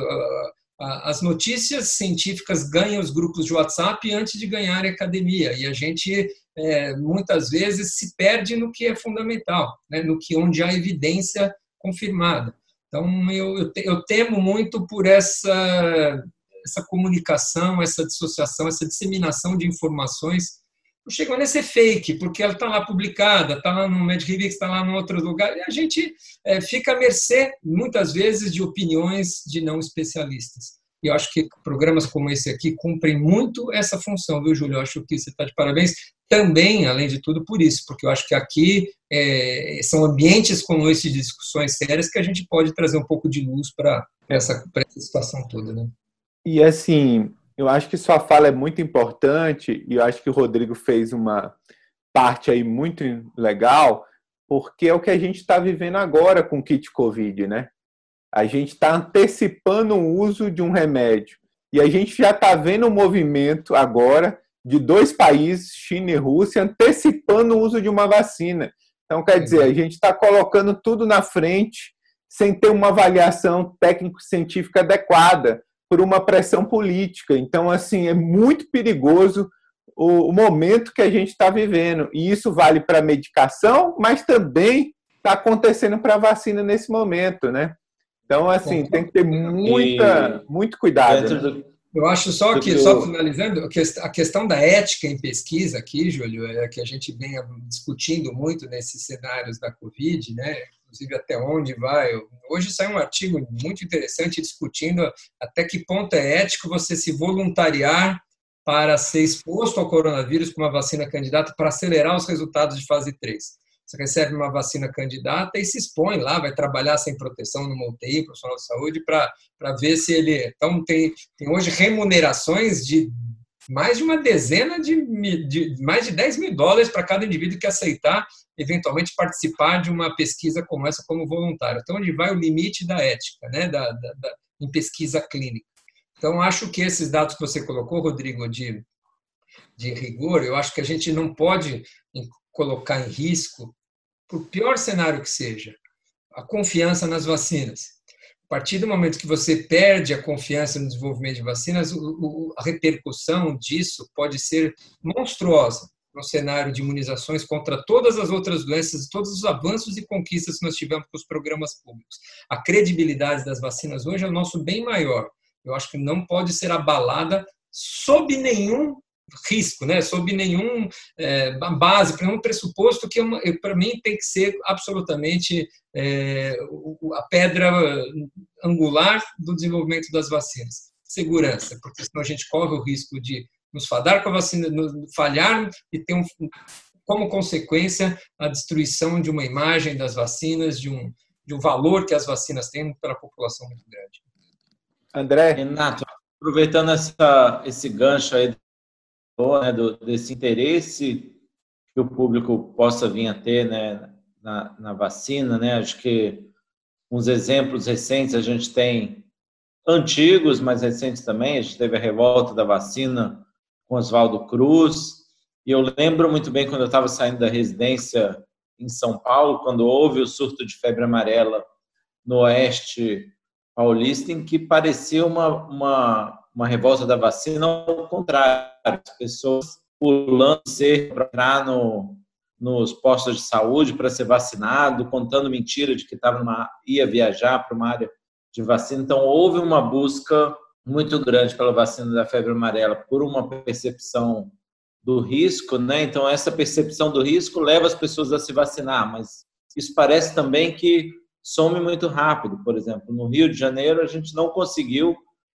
Speaker 3: As notícias científicas ganham os grupos de WhatsApp antes de ganhar a academia. E a gente, é, muitas vezes, se perde no que é fundamental, né? no que onde há evidência confirmada. Então, eu, eu, eu temo muito por essa, essa comunicação, essa dissociação, essa disseminação de informações. Não chegou a ser fake, porque ela está lá publicada, está lá no MedRevix, está lá em outro lugar, e a gente é, fica à mercê, muitas vezes, de opiniões de não especialistas. E eu acho que programas como esse aqui cumprem muito essa função, viu, Júlio? Eu acho que você está de parabéns também, além de tudo, por isso, porque eu acho que aqui é, são ambientes como esse de discussões sérias que a gente pode trazer um pouco de luz para essa, essa situação toda, né?
Speaker 2: E assim, eu acho que sua fala é muito importante e eu acho que o Rodrigo fez uma parte aí muito legal, porque é o que a gente está vivendo agora com o kit Covid, né? A gente está antecipando o uso de um remédio. E a gente já está vendo um movimento agora de dois países, China e Rússia, antecipando o uso de uma vacina. Então, quer dizer, a gente está colocando tudo na frente sem ter uma avaliação técnico-científica adequada por uma pressão política. Então, assim, é muito perigoso o, momento que a gente está vivendo. E isso vale para a medicação, mas também está acontecendo para a vacina nesse momento, né? Então, assim, tem que ter muita, muito cuidado. Né?
Speaker 3: Eu acho só que, só finalizando, a questão da ética em pesquisa aqui, Júlio, é que a gente vem discutindo muito nesses cenários da Covid, né? inclusive até onde vai. Hoje saiu um artigo muito interessante discutindo até que ponto é ético você se voluntariar para ser exposto ao coronavírus com uma vacina candidata para acelerar os resultados de fase 3. Recebe uma vacina candidata e se expõe lá, vai trabalhar sem proteção no UTI, profissional de saúde, para ver se ele. Então, tem, tem hoje remunerações de mais de uma dezena de, de mais de 10 mil dólares para cada indivíduo que aceitar eventualmente participar de uma pesquisa como essa como voluntário. Então, onde vai o limite da ética, né, da, da, da, em pesquisa clínica. Então, acho que esses dados que você colocou, Rodrigo, de, de rigor, eu acho que a gente não pode colocar em risco, por pior cenário que seja, a confiança nas vacinas. A partir do momento que você perde a confiança no desenvolvimento de vacinas, a repercussão disso pode ser monstruosa no cenário de imunizações contra todas as outras doenças, todos os avanços e conquistas que nós tivemos com os programas públicos. A credibilidade das vacinas hoje é o nosso bem maior. Eu acho que não pode ser abalada sob nenhum risco, né? sob nenhum é, base, nenhum pressuposto que para mim tem que ser absolutamente é, a pedra angular do desenvolvimento das vacinas. Segurança, porque senão a gente corre o risco de nos fadar com a vacina, falhar e ter um, como consequência a destruição de uma imagem das vacinas, de um, de um valor que as vacinas têm para a população muito grande.
Speaker 4: André? Renato, aproveitando essa, esse gancho aí né, do, desse interesse que o público possa vir a ter né, na, na vacina, né? Acho que uns exemplos recentes a gente tem antigos, mas recentes também. A gente teve a revolta da vacina com Oswaldo Cruz. E eu lembro muito bem quando eu estava saindo da residência em São Paulo, quando houve o surto de febre amarela no oeste paulista, em que parecia uma, uma, uma revolta da vacina, ao contrário, as pessoas pulando ser para entrar no, nos postos de saúde para ser vacinado, contando mentira de que tava numa, ia viajar para uma área de vacina. Então, houve uma busca muito grande pela vacina da febre amarela por uma percepção do risco, né? Então, essa percepção do risco leva as pessoas a se vacinar, mas isso parece também que some muito rápido. Por exemplo, no Rio de Janeiro, a gente não conseguiu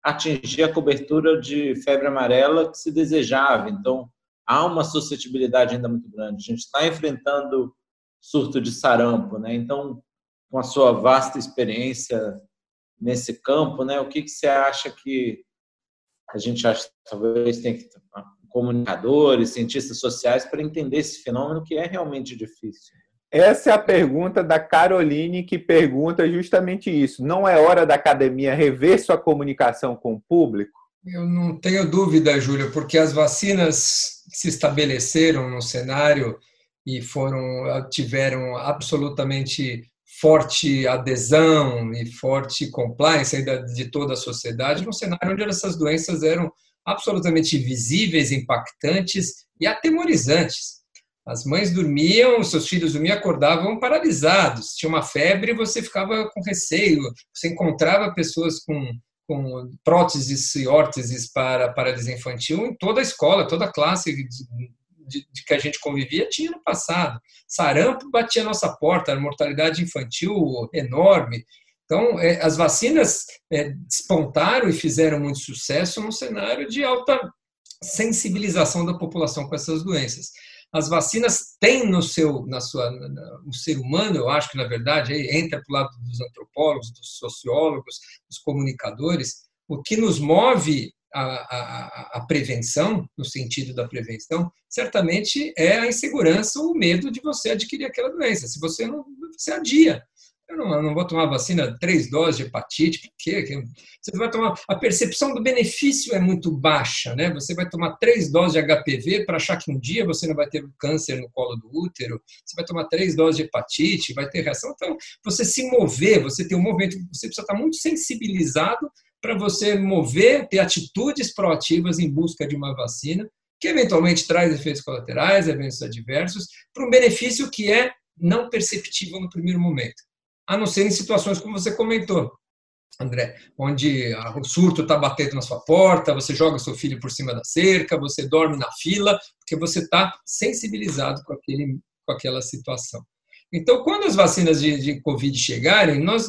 Speaker 4: atingir a cobertura de febre amarela que se desejava. Então, há uma suscetibilidade ainda muito grande. A gente está enfrentando surto de sarampo, né? Então, com a sua vasta experiência nesse campo, né? O que, que você acha que a gente acha talvez tem que comunicadores, cientistas sociais para entender esse fenômeno que é realmente difícil?
Speaker 2: Essa é a pergunta da Caroline, que pergunta justamente isso. Não é hora da academia rever sua comunicação com o público?
Speaker 3: Eu não tenho dúvida, Júlio, porque as vacinas se estabeleceram no cenário e foram tiveram absolutamente forte adesão e forte compliance de toda a sociedade num cenário onde essas doenças eram absolutamente visíveis, impactantes e atemorizantes. As mães dormiam, seus filhos dormiam, acordavam paralisados. Tinha uma febre, você ficava com receio. Você encontrava pessoas com, com próteses e órteses para paralisia infantil em toda a escola, toda a classe de, de, que a gente convivia tinha no passado. Sarampo batia nossa porta, a mortalidade infantil enorme. Então, é, as vacinas é, despontaram e fizeram muito sucesso num cenário de alta sensibilização da população com essas doenças as vacinas têm no seu, na sua, no ser humano, eu acho que na verdade entra para o lado dos antropólogos, dos sociólogos, dos comunicadores, o que nos move a, a, a, prevenção, no sentido da prevenção, certamente é a insegurança, o medo de você adquirir aquela doença. Se você não, você adia. Eu não, não, vou tomar vacina três doses de hepatite, por quê? Você vai tomar. A percepção do benefício é muito baixa, né? Você vai tomar três doses de HPV para achar que um dia você não vai ter câncer no colo do útero. Você vai tomar três doses de hepatite, vai ter reação. Então, você se mover, você ter um movimento, você precisa estar muito sensibilizado para você mover, ter atitudes proativas em busca de uma vacina que eventualmente traz efeitos colaterais, eventos adversos, para um benefício que é não perceptível no primeiro momento a não ser em situações como você comentou, André, onde o surto está batendo na sua porta, você joga seu filho por cima da cerca, você dorme na fila, porque você está sensibilizado com, aquele, com aquela situação. Então, quando as vacinas de, de Covid chegarem, nós,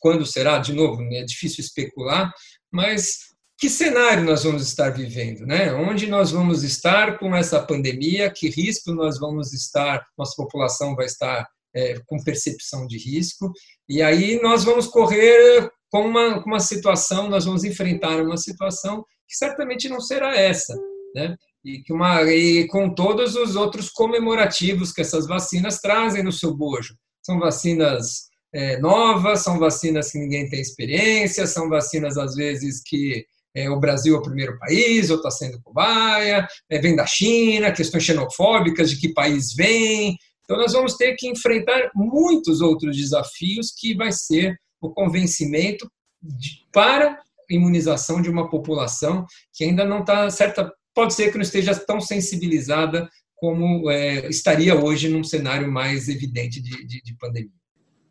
Speaker 3: quando será, de novo, é difícil especular, mas que cenário nós vamos estar vivendo, né? Onde nós vamos estar com essa pandemia? Que risco nós vamos estar? Nossa população vai estar é, com percepção de risco, e aí nós vamos correr com uma, com uma situação, nós vamos enfrentar uma situação que certamente não será essa, né? E, que uma, e com todos os outros comemorativos que essas vacinas trazem no seu bojo. São vacinas é, novas, são vacinas que ninguém tem experiência, são vacinas, às vezes, que é, o Brasil é o primeiro país, ou está sendo cobaia, é, vem da China, questões xenofóbicas de que país vem, então, nós vamos ter que enfrentar muitos outros desafios que vai ser o convencimento de, para imunização de uma população que ainda não está certa, pode ser que não esteja tão sensibilizada como é, estaria hoje num cenário mais evidente de, de, de pandemia.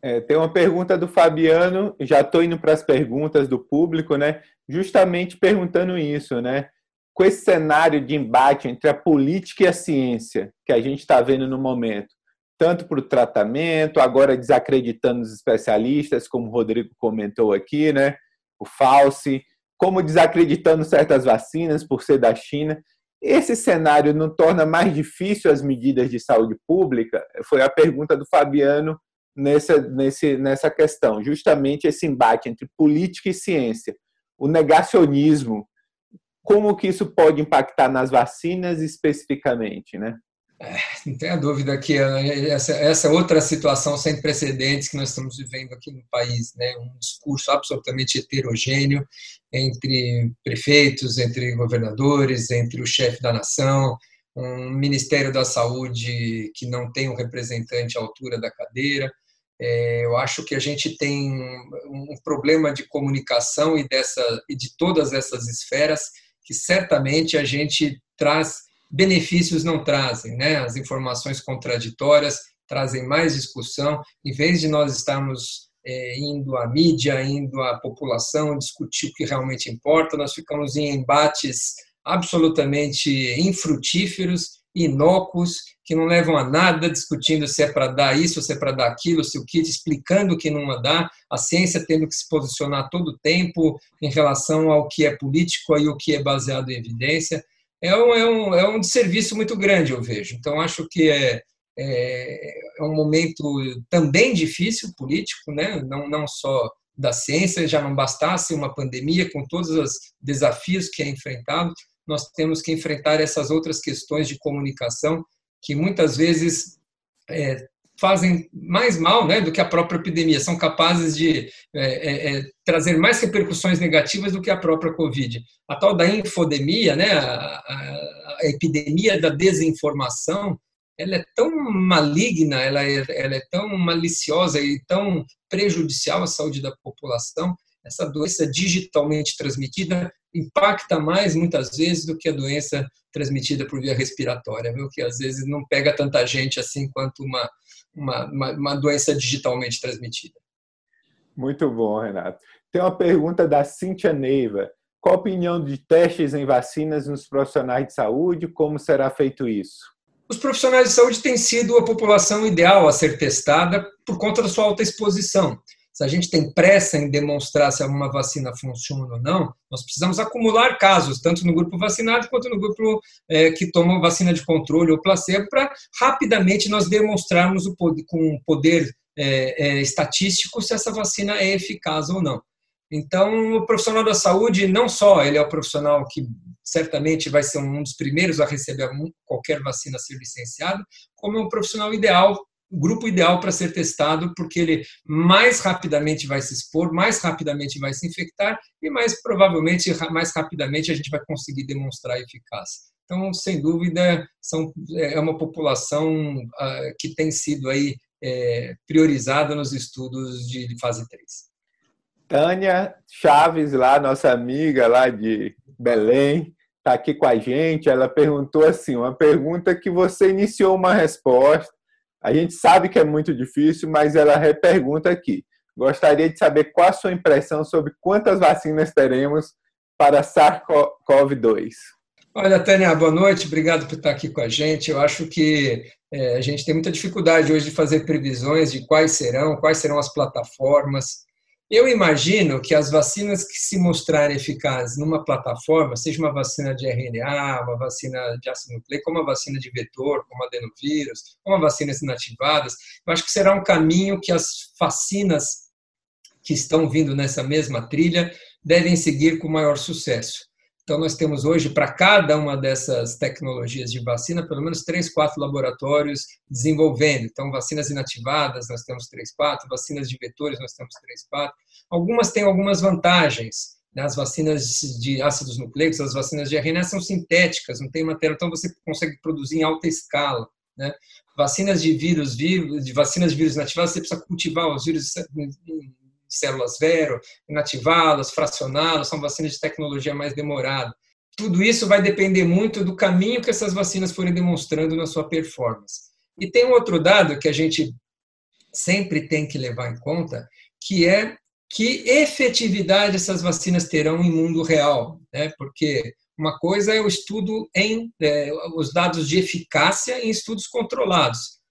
Speaker 2: É, tem uma pergunta do Fabiano, já estou indo para as perguntas do público, né? Justamente perguntando isso, né? Com esse cenário de embate entre a política e a ciência que a gente está vendo no momento, tanto para o tratamento, agora desacreditando os especialistas, como o Rodrigo comentou aqui, né? O Fauci, como desacreditando certas vacinas por ser da China. Esse cenário não torna mais difícil as medidas de saúde pública? Foi a pergunta do Fabiano nessa, nesse, nessa questão. Justamente esse embate entre política e ciência. O negacionismo, como que isso pode impactar nas vacinas especificamente, né?
Speaker 3: É, não tenha dúvida que essa, essa outra situação sem precedentes que nós estamos vivendo aqui no país, né? um discurso absolutamente heterogêneo entre prefeitos, entre governadores, entre o chefe da nação, um Ministério da Saúde que não tem um representante à altura da cadeira. É, eu acho que a gente tem um problema de comunicação e, dessa, e de todas essas esferas que certamente a gente traz benefícios não trazem, né? As informações contraditórias trazem mais discussão, em vez de nós estarmos é, indo à mídia, indo à população discutir o que realmente importa, nós ficamos em embates absolutamente infrutíferos, inócuos, que não levam a nada, discutindo se é para dar isso, se é para dar aquilo, se o kit, explicando que não dá, a ciência tendo que se posicionar todo o tempo em relação ao que é político e o que é baseado em evidência é um, é um, é um serviço muito grande, eu vejo. Então, acho que é, é, é um momento também difícil político, né? não, não só da ciência, já não bastasse uma pandemia com todos os desafios que é enfrentado, nós temos que enfrentar essas outras questões de comunicação que muitas vezes é, fazem mais mal né, do que a própria epidemia, são capazes de é, é, é, trazer mais repercussões negativas do que a própria Covid. A tal da infodemia, né, a, a, a epidemia da desinformação, ela é tão maligna, ela é, ela é tão maliciosa e tão prejudicial à saúde da população, essa doença digitalmente transmitida impacta mais, muitas vezes, do que a doença transmitida por via respiratória, viu? que às vezes não pega tanta gente assim quanto uma, uma, uma, uma doença digitalmente transmitida.
Speaker 2: Muito bom, Renato. Tem uma pergunta da Cíntia Neiva. Qual a opinião de testes em vacinas nos profissionais de saúde? Como será feito isso?
Speaker 3: Os profissionais de saúde têm sido a população ideal a ser testada por conta da sua alta exposição. Se a gente tem pressa em demonstrar se alguma vacina funciona ou não, nós precisamos acumular casos, tanto no grupo vacinado quanto no grupo é, que toma vacina de controle ou placebo, para rapidamente nós demonstrarmos o poder, com poder é, é, estatístico se essa vacina é eficaz ou não. Então, o profissional da saúde, não só ele é o profissional que certamente vai ser um dos primeiros a receber qualquer vacina a ser licenciado, como é um profissional ideal, o grupo ideal para ser testado, porque ele mais rapidamente vai se expor, mais rapidamente vai se infectar e mais provavelmente, mais rapidamente a gente vai conseguir demonstrar eficácia. Então, sem dúvida, são, é uma população uh, que tem sido aí é, priorizada nos estudos de fase 3.
Speaker 2: Tânia Chaves, lá, nossa amiga lá de Belém, está aqui com a gente. Ela perguntou assim: uma pergunta que você iniciou uma resposta. A gente sabe que é muito difícil, mas ela repergunta aqui. Gostaria de saber qual a sua impressão sobre quantas vacinas teremos para SARS-CoV-2.
Speaker 3: Olha, Tânia, boa noite, obrigado por estar aqui com a gente. Eu acho que é, a gente tem muita dificuldade hoje de fazer previsões de quais serão, quais serão as plataformas. Eu imagino que as vacinas que se mostrarem eficazes numa plataforma, seja uma vacina de RNA, uma vacina de ácido nucleico, uma vacina de vetor, como adenovírus, uma vacinas inativadas, eu acho que será um caminho que as vacinas que estão vindo nessa mesma trilha devem seguir com maior sucesso. Então, nós temos hoje, para cada uma dessas tecnologias de vacina, pelo menos três, quatro laboratórios desenvolvendo. Então, vacinas inativadas, nós temos três, quatro, vacinas de vetores, nós temos três, quatro. Algumas têm algumas vantagens. Né? As vacinas de ácidos nucleicos, as vacinas de RNA são sintéticas, não tem matéria, então você consegue produzir em alta escala. Né? Vacinas de vírus, vírus, de vacinas de vírus inativadas, você precisa cultivar os vírus células vero, inativá-las, fracioná-las, são vacinas de tecnologia mais demorada. Tudo isso vai depender muito do caminho que essas vacinas forem demonstrando na sua performance. E tem um outro dado que a gente sempre tem que levar em conta, que é que efetividade essas vacinas terão em mundo real, né? Porque uma coisa é o estudo em é, os dados de eficácia em estudos controlados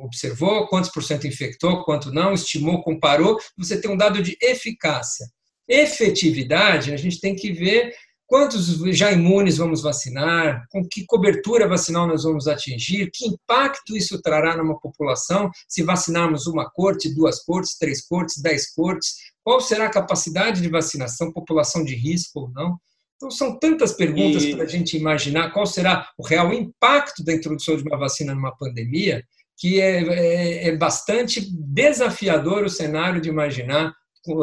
Speaker 3: observou quantos por cento infectou, quanto não, estimou, comparou, você tem um dado de eficácia. Efetividade, a gente tem que ver quantos já imunes vamos vacinar, com que cobertura vacinal nós vamos atingir, que impacto isso trará numa população se vacinarmos uma corte, duas cortes, três cortes, dez cortes, qual será a capacidade de vacinação, população de risco ou não. Então, são tantas perguntas e... para a gente imaginar qual será o real impacto da introdução de uma vacina numa pandemia, que é, é, é bastante desafiador o cenário de imaginar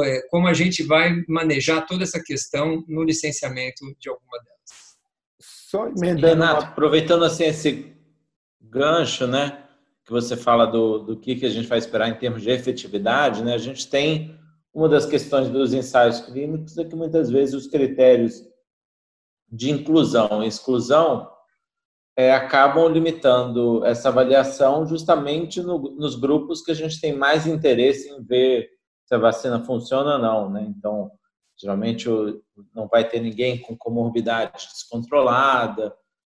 Speaker 3: é, como a gente vai manejar toda essa questão no licenciamento de alguma delas.
Speaker 4: Só emendando. Renato, aproveitando assim esse gancho, né, que você fala do, do que, que a gente vai esperar em termos de efetividade, né, a gente tem uma das questões dos ensaios clínicos é que muitas vezes os critérios de inclusão e exclusão é, acabam limitando essa avaliação justamente no, nos grupos que a gente tem mais interesse em ver se a vacina funciona ou não, né? Então, geralmente não vai ter ninguém com comorbidade descontrolada,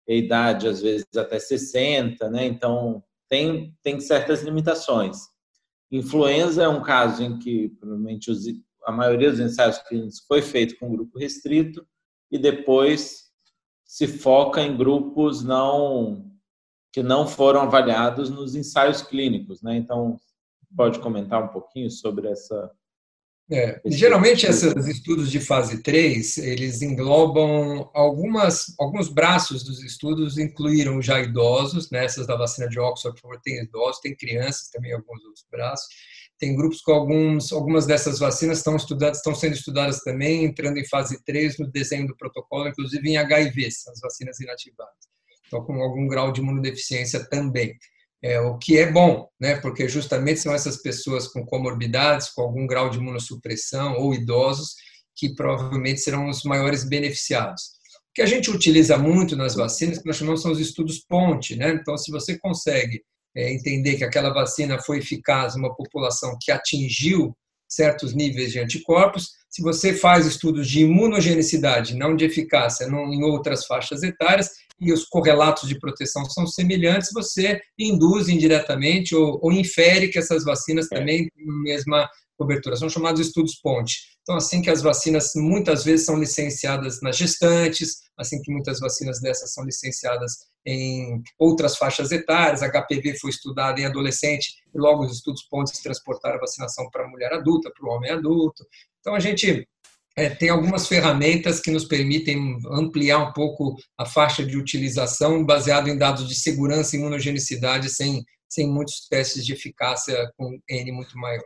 Speaker 4: idade às vezes até 60, né? Então, tem, tem certas limitações. Influenza é um caso em que provavelmente os, a maioria dos ensaios clínicos foi feito com grupo restrito e depois se foca em grupos não que não foram avaliados nos ensaios clínicos, né? Então, pode comentar um pouquinho sobre essa
Speaker 3: É, geralmente esses estudos de fase 3, eles englobam algumas, alguns braços dos estudos, incluíram já idosos, né, essas da vacina de Oxford, tem idosos, tem crianças também, alguns outros braços, tem grupos com alguns, algumas dessas vacinas estão estudadas, estão sendo estudadas também, entrando em fase 3 no desenho do protocolo, inclusive em HIV, as vacinas inativadas. Então, com algum grau de imunodeficiência também. É, o que é bom, né? porque justamente são essas pessoas com comorbidades, com algum grau de imunossupressão ou idosos, que provavelmente serão os maiores beneficiados. O que a gente utiliza muito nas vacinas, que nós chamamos são os estudos ponte. Né? Então, se você consegue é, entender que aquela vacina foi eficaz numa população que atingiu certos níveis de anticorpos, se você faz estudos de imunogenicidade, não de eficácia, não, em outras faixas etárias, e os correlatos de proteção são semelhantes, você induz indiretamente ou, ou infere que essas vacinas é. também têm a mesma cobertura. São chamados estudos ponte. Então, assim que as vacinas muitas vezes são licenciadas nas gestantes, assim que muitas vacinas dessas são licenciadas em outras faixas etárias, HPV foi estudado em adolescente e logo os estudos pontes transportaram a vacinação para a mulher adulta, para o homem adulto. Então, a gente é, tem algumas ferramentas que nos permitem ampliar um pouco a faixa de utilização baseado em dados de segurança e imunogenicidade sem, sem muitos testes de eficácia com N muito maior.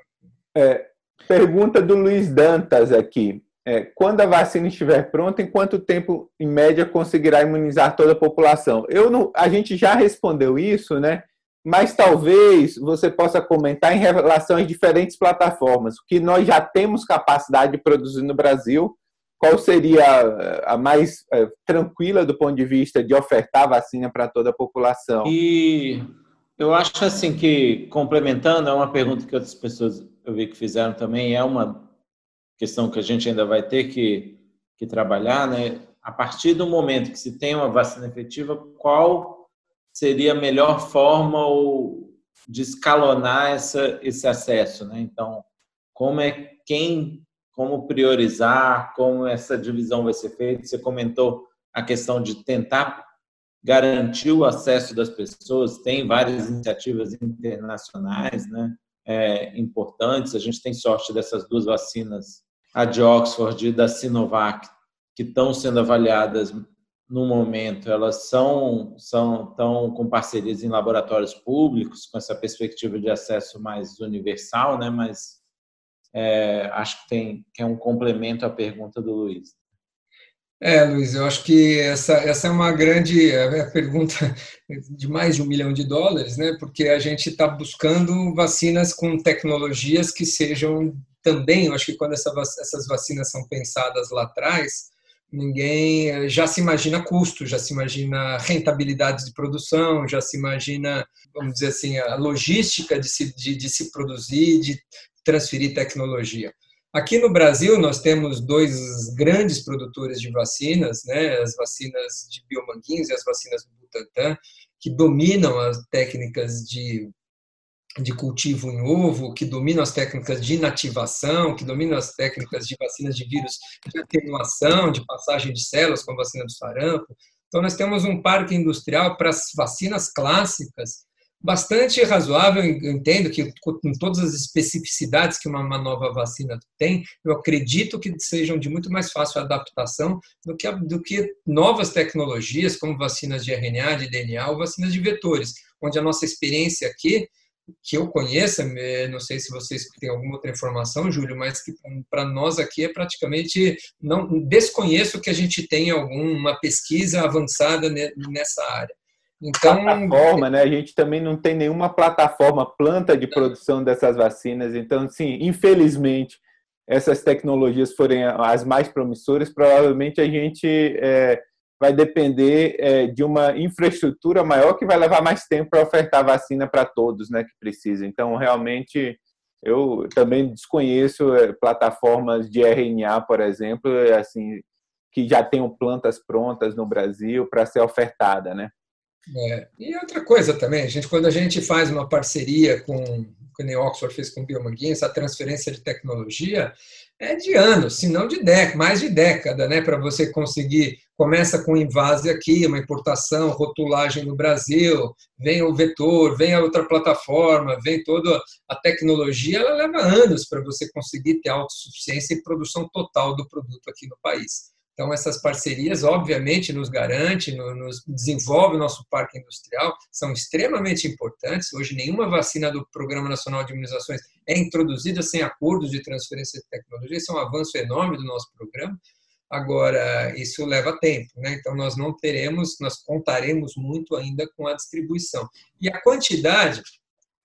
Speaker 2: É, pergunta do Luiz Dantas aqui. É, quando a vacina estiver pronta, em quanto tempo, em média, conseguirá imunizar toda a população? Eu não, a gente já respondeu isso, né? mas talvez você possa comentar em relação às diferentes plataformas, que nós já temos capacidade de produzir no Brasil, qual seria a mais é, tranquila do ponto de vista de ofertar vacina para toda a população?
Speaker 4: E eu acho assim que, complementando, é uma pergunta que outras pessoas eu vi que fizeram também, é uma questão que a gente ainda vai ter que, que trabalhar, né? A partir do momento que se tem uma vacina efetiva, qual seria a melhor forma de escalonar essa, esse acesso, né? Então, como é quem, como priorizar, como essa divisão vai ser feita? Você comentou a questão de tentar garantir o acesso das pessoas. Tem várias iniciativas internacionais, né? É, importantes. A gente tem sorte dessas duas vacinas, a de Oxford e da Sinovac, que estão sendo avaliadas no momento, elas são, são estão com parcerias em laboratórios públicos, com essa perspectiva de acesso mais universal, né? mas é, acho que, tem, que é um complemento à pergunta do Luiz.
Speaker 3: É, Luiz, eu acho que essa, essa é uma grande é pergunta de mais de um milhão de dólares, né? porque a gente está buscando vacinas com tecnologias que sejam também, eu acho que quando essa, essas vacinas são pensadas lá atrás, ninguém eh, já se imagina custo, já se imagina rentabilidade de produção, já se imagina, vamos dizer assim, a logística de se, de, de se produzir, de transferir tecnologia. Aqui no Brasil, nós temos dois grandes produtores de vacinas, né, as vacinas de Biomanguinhos e as vacinas do Butantan, que dominam as técnicas de de cultivo em ovo, que dominam as técnicas de inativação, que dominam as técnicas de vacinas de vírus de atenuação, de passagem de células, como a vacina do sarampo. Então, nós temos um parque industrial para as vacinas clássicas bastante razoável. Eu entendo que, com todas as especificidades que uma, uma, nova vacina tem, eu acredito que sejam de muito mais fácil adaptação do que, do que novas tecnologias, como vacinas de RNA, de DNA ou vacinas de vetores, onde a nossa experiência aqui que eu conheça, não sei se vocês têm alguma outra informação, Júlio, mas que para nós aqui é praticamente não desconheço que a gente tenha alguma pesquisa avançada nessa área.
Speaker 2: Então, plataforma, né? A gente também não tem nenhuma plataforma planta de produção dessas vacinas. Então, sim, infelizmente, essas tecnologias forem as mais promissoras, provavelmente a gente é, vai depender é, de uma infraestrutura maior que vai levar mais tempo para ofertar vacina para todos né, que precisam. Então, realmente, eu também desconheço é, plataformas de RNA, por exemplo, assim que já tenham plantas prontas no Brasil para ser ofertada, né?
Speaker 3: É. E outra coisa também, gente, quando a gente faz uma parceria com, que o Oxford fez com o Biomanguinhos, essa transferência de tecnologia, é de anos, se não de década, mais de década, né, para você conseguir. Começa com invase aqui, uma importação, rotulagem no Brasil, vem o vetor, vem a outra plataforma, vem toda a tecnologia, ela leva anos para você conseguir ter autossuficiência e produção total do produto aqui no país. Então, essas parcerias, obviamente, nos garante, nos desenvolve o nosso parque industrial, são extremamente importantes. Hoje, nenhuma vacina do Programa Nacional de Imunizações é introduzida sem acordos de transferência de tecnologia. Isso é um avanço enorme do nosso programa. Agora, isso leva tempo, né? Então, nós não teremos, nós contaremos muito ainda com a distribuição. E a quantidade,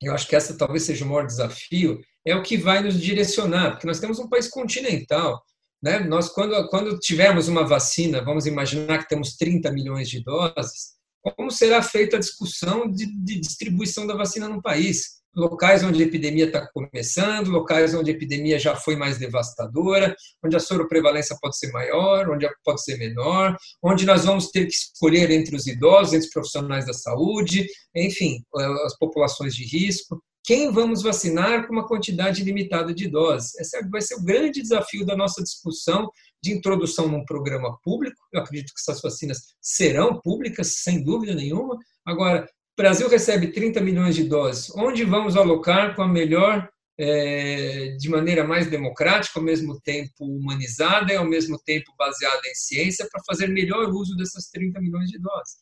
Speaker 3: eu acho que essa talvez seja o maior desafio, é o que vai nos direcionar, porque nós temos um país continental né? Nós, quando, quando tivermos uma vacina, vamos imaginar que temos 30 milhões de doses, como será feita a discussão de, de distribuição da vacina no país? Locais onde a epidemia está começando, locais onde a epidemia já foi mais devastadora, onde a soroprevalência pode ser maior, onde pode ser menor, onde nós vamos ter que escolher entre os idosos, entre os profissionais da saúde, enfim, as populações de risco quem vamos vacinar com uma quantidade limitada de doses. Esse vai ser o grande desafio da nossa discussão de introdução num programa público. Eu acredito que essas vacinas serão públicas, sem dúvida nenhuma. Agora, o Brasil recebe 30 milhões de doses. Onde vamos alocar com a melhor, é, de maneira mais democrática, ao mesmo tempo humanizada e ao mesmo tempo baseada em ciência, para fazer melhor uso dessas 30 milhões de doses?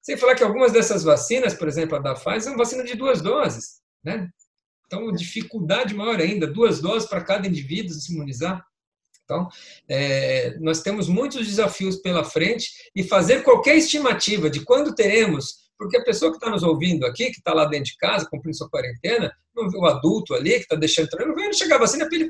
Speaker 3: Sem falar que algumas dessas vacinas, por exemplo, a da Pfizer, é uma vacina de duas doses. Né? Então, dificuldade maior ainda, duas doses para cada indivíduo se imunizar. Então, é, nós temos muitos desafios pela frente e fazer qualquer estimativa de quando teremos, porque a pessoa que está nos ouvindo aqui, que está lá dentro de casa, cumprindo sua quarentena, o adulto ali que está deixando trabalhar, não vai chegar a vacina para ele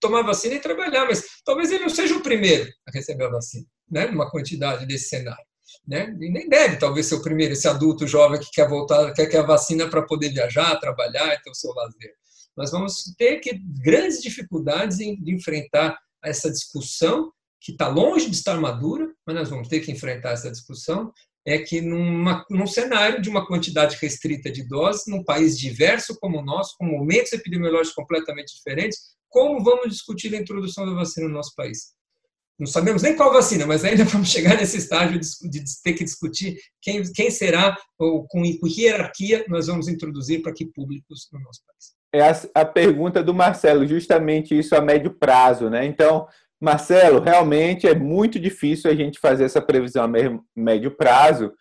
Speaker 3: tomar vacina e trabalhar, mas talvez ele não seja o primeiro a receber a vacina, né? Uma quantidade desse cenário né? E nem deve, talvez, ser o primeiro, esse adulto jovem que quer voltar, quer que a vacina para poder viajar, trabalhar e ter o seu lazer. Nós vamos ter que grandes dificuldades em, de enfrentar essa discussão que está longe de estar madura, mas nós vamos ter que enfrentar essa discussão é que numa, num cenário de uma quantidade restrita de doses, num país diverso como o nosso, com momentos epidemiológicos completamente diferentes, como vamos discutir a introdução da vacina no nosso país? não sabemos nem qual vacina, mas ainda <laughs> vamos chegar nesse estágio de, ter que discutir quem, quem será ou com hierarquia nós vamos introduzir para que públicos no nosso país.
Speaker 2: É a, a pergunta do Marcelo, justamente isso a médio prazo, né? Então, Marcelo, realmente é muito difícil a gente fazer essa previsão a médio prazo.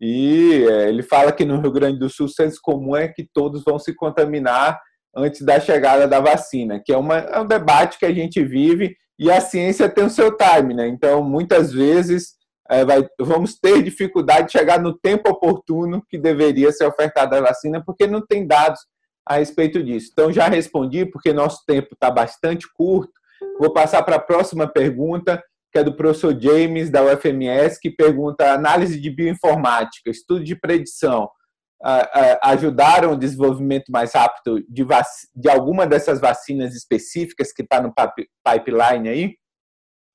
Speaker 2: E é, ele fala que no Rio Grande do Sul o senso comum é que todos vão se contaminar antes da chegada da vacina, que é, uma, é um debate que a gente vive e a ciência tem o seu time, né? Então, muitas vezes é, vai, vamos ter dificuldade de chegar no tempo oportuno que deveria ser ofertada a vacina, porque não tem dados a respeito disso. Então, já respondi, porque nosso tempo está bastante curto. Vou passar para a próxima pergunta, que é do professor James, da UFMS, que pergunta: análise de bioinformática, estudo de predição ajudaram o desenvolvimento mais rápido de, de alguma dessas vacinas específicas que está no pipeline aí?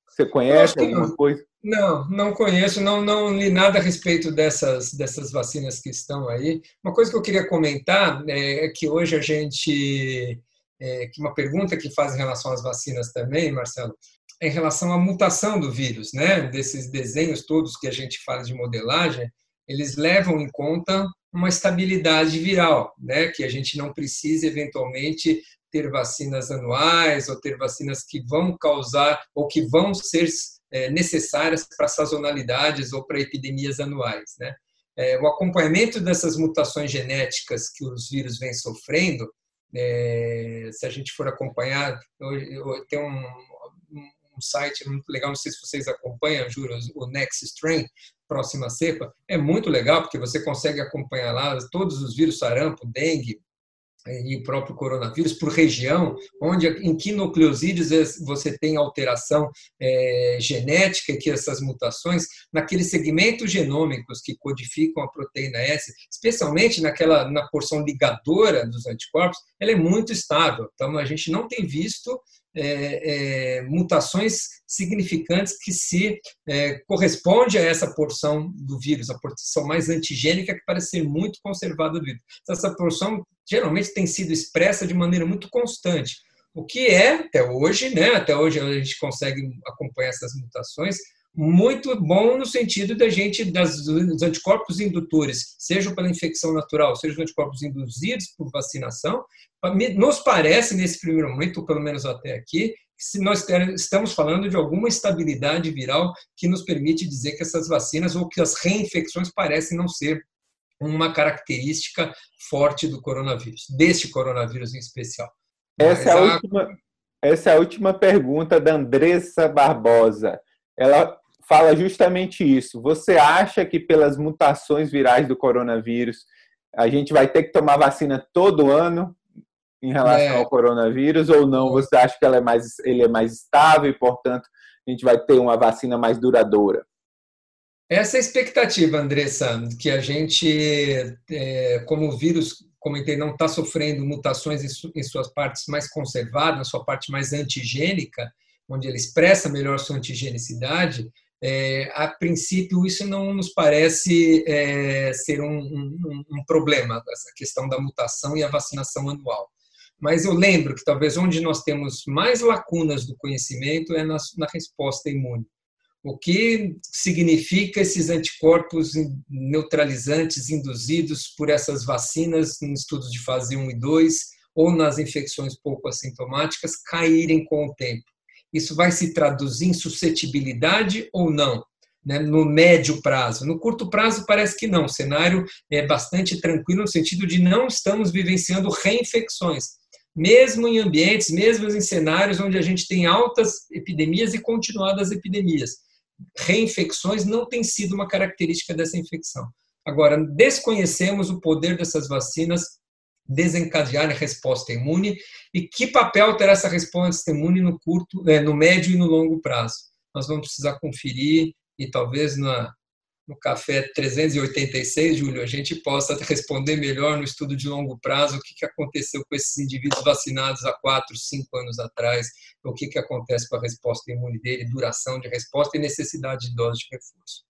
Speaker 2: Você conhece alguma
Speaker 3: não.
Speaker 2: coisa?
Speaker 3: Não, não conheço, não, não li nada a respeito dessas, dessas vacinas que estão aí. Uma coisa que eu queria comentar é que hoje a gente, é, uma pergunta que faz em relação às vacinas também, Marcelo, é em relação à mutação do vírus, né? Desses desenhos todos que a gente faz de modelagem, eles levam em conta uma estabilidade viral, né? que a gente não precise eventualmente ter vacinas anuais ou ter vacinas que vão causar ou que vão ser é, necessárias para sazonalidades ou para epidemias anuais. Né? É, o acompanhamento dessas mutações genéticas que os vírus vêm sofrendo, é, se a gente for acompanhar, tem um, um site muito legal, não sei se vocês acompanham, juro, o Next Strain, próxima cepa, é muito legal, porque você consegue acompanhar lá todos os vírus sarampo, dengue, e o próprio coronavírus por região, onde em que nucleosídeos você tem alteração é, genética, que essas mutações, naqueles segmentos genômicos que codificam a proteína S, especialmente naquela na porção ligadora dos anticorpos, ela é muito estável. Então a gente não tem visto é, é, mutações significantes que se é, corresponde a essa porção do vírus, a porção mais antigênica que parece ser muito conservada do vírus. Essa porção geralmente tem sido expressa de maneira muito constante. O que é, até hoje, né, até hoje a gente consegue acompanhar essas mutações, muito bom no sentido da gente, das, dos anticorpos indutores, seja pela infecção natural, seja os anticorpos induzidos por vacinação, nos parece, nesse primeiro momento, ou pelo menos até aqui, se nós estamos falando de alguma estabilidade viral que nos permite dizer que essas vacinas ou que as reinfecções parecem não ser uma característica forte do coronavírus, deste coronavírus em especial.
Speaker 2: Essa, é a, última, essa é a última pergunta da Andressa Barbosa. Ela fala justamente isso. Você acha que pelas mutações virais do coronavírus a gente vai ter que tomar vacina todo ano em relação é. ao coronavírus ou não? Você acha que ela é mais, ele é mais estável e, portanto, a gente vai ter uma vacina mais duradoura?
Speaker 3: Essa é a expectativa, Andressa, que a gente, é, como o vírus, comentei, não está sofrendo mutações em suas partes mais conservadas, na sua parte mais antigênica, onde ele expressa melhor sua antigenicidade, é, a princípio isso não nos parece é, ser um, um, um, problema, essa questão da mutação e a vacinação anual. Mas eu lembro que talvez onde nós temos mais lacunas do conhecimento é na, na resposta imune. O que significa esses anticorpos neutralizantes induzidos por essas vacinas em estudos de fase 1 e 2 ou nas infecções pouco assintomáticas caírem com o tempo? Isso vai se traduzir em suscetibilidade ou não? Né, no médio prazo. No curto prazo, parece que não. O cenário é bastante tranquilo no sentido de não estamos vivenciando reinfecções mesmo em ambientes, mesmo em cenários onde a gente tem altas epidemias e continuadas epidemias. Reinfecções não tem sido uma característica dessa infecção. Agora, desconhecemos o poder dessas vacinas desencadear a resposta imune e que papel terá essa resposta imune no curto, é, no médio e no longo prazo. Nós vamos precisar conferir e talvez na, no café 386, Júlio, a gente possa responder melhor no estudo de longo prazo o que, aconteceu com esses indivíduos vacinados há quatro, cinco anos atrás, o que, que acontece com a resposta imune dele, duração de resposta e necessidade de dose de reforço.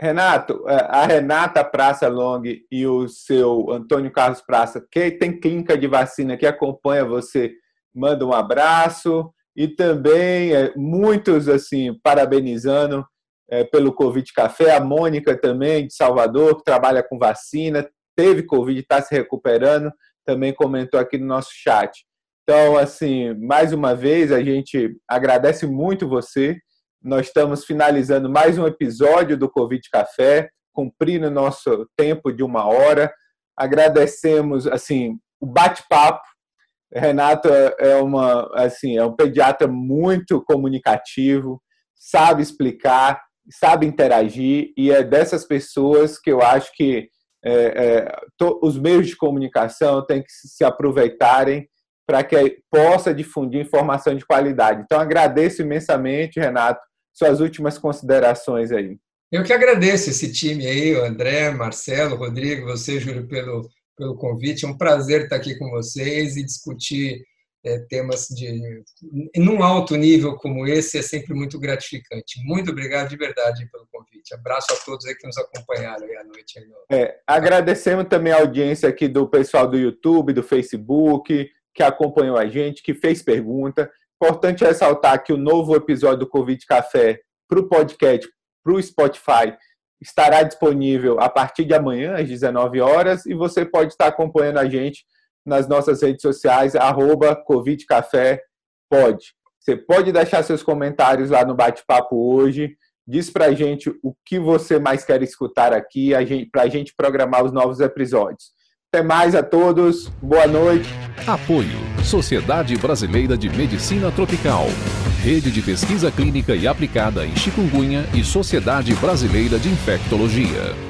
Speaker 2: Renato, é, a Renata Praça Long e o seu Antônio Carlos Praça, que tem clínica de vacina que acompanha você, manda um abraço e também é, muitos assim parabenizando é, pelo Covid Café, a Mônica também, de Salvador, que trabalha com vacina, teve Covid, está se recuperando, também comentou aqui no nosso chat. Então, assim, mais uma vez, a gente agradece muito você. Nós estamos finalizando mais um episódio do Covid Café, cumprindo nosso tempo de uma hora. Agradecemos, assim, o bate-papo. Renato é uma, assim, é um pediatra muito comunicativo, sabe explicar, sabe interagir e é dessas pessoas que eu acho que é, é, to, os meios de comunicação têm que se aproveitarem para que possa difundir informação de qualidade. Então, agradeço imensamente, Renato, suas últimas considerações aí.
Speaker 3: Eu que agradeço esse time aí, o André, Marcelo, Rodrigo, você, Júlio, pelo, pelo convite. É um prazer estar aqui com vocês e discutir é, temas de num alto nível como esse é sempre muito gratificante. Muito obrigado de verdade pelo convite. Abraço a todos aí que nos acompanharam aí à noite. Aí
Speaker 2: no... é, agradecemos também a audiência aqui do pessoal do YouTube, do Facebook, que acompanhou a gente, que fez pergunta. Importante ressaltar que o novo episódio do Covid Café para o podcast, para o Spotify, estará disponível a partir de amanhã, às 19 horas, e você pode estar acompanhando a gente nas nossas redes sociais, arroba Covid Café pode. Você pode deixar seus comentários lá no bate-papo hoje. Diz pra gente o que você mais quer escutar aqui, para a gente programar os novos episódios. Até mais a todos, boa noite.
Speaker 1: Apoio Sociedade Brasileira de Medicina Tropical, Rede de Pesquisa Clínica e Aplicada em Chikungunya e Sociedade Brasileira de Infectologia.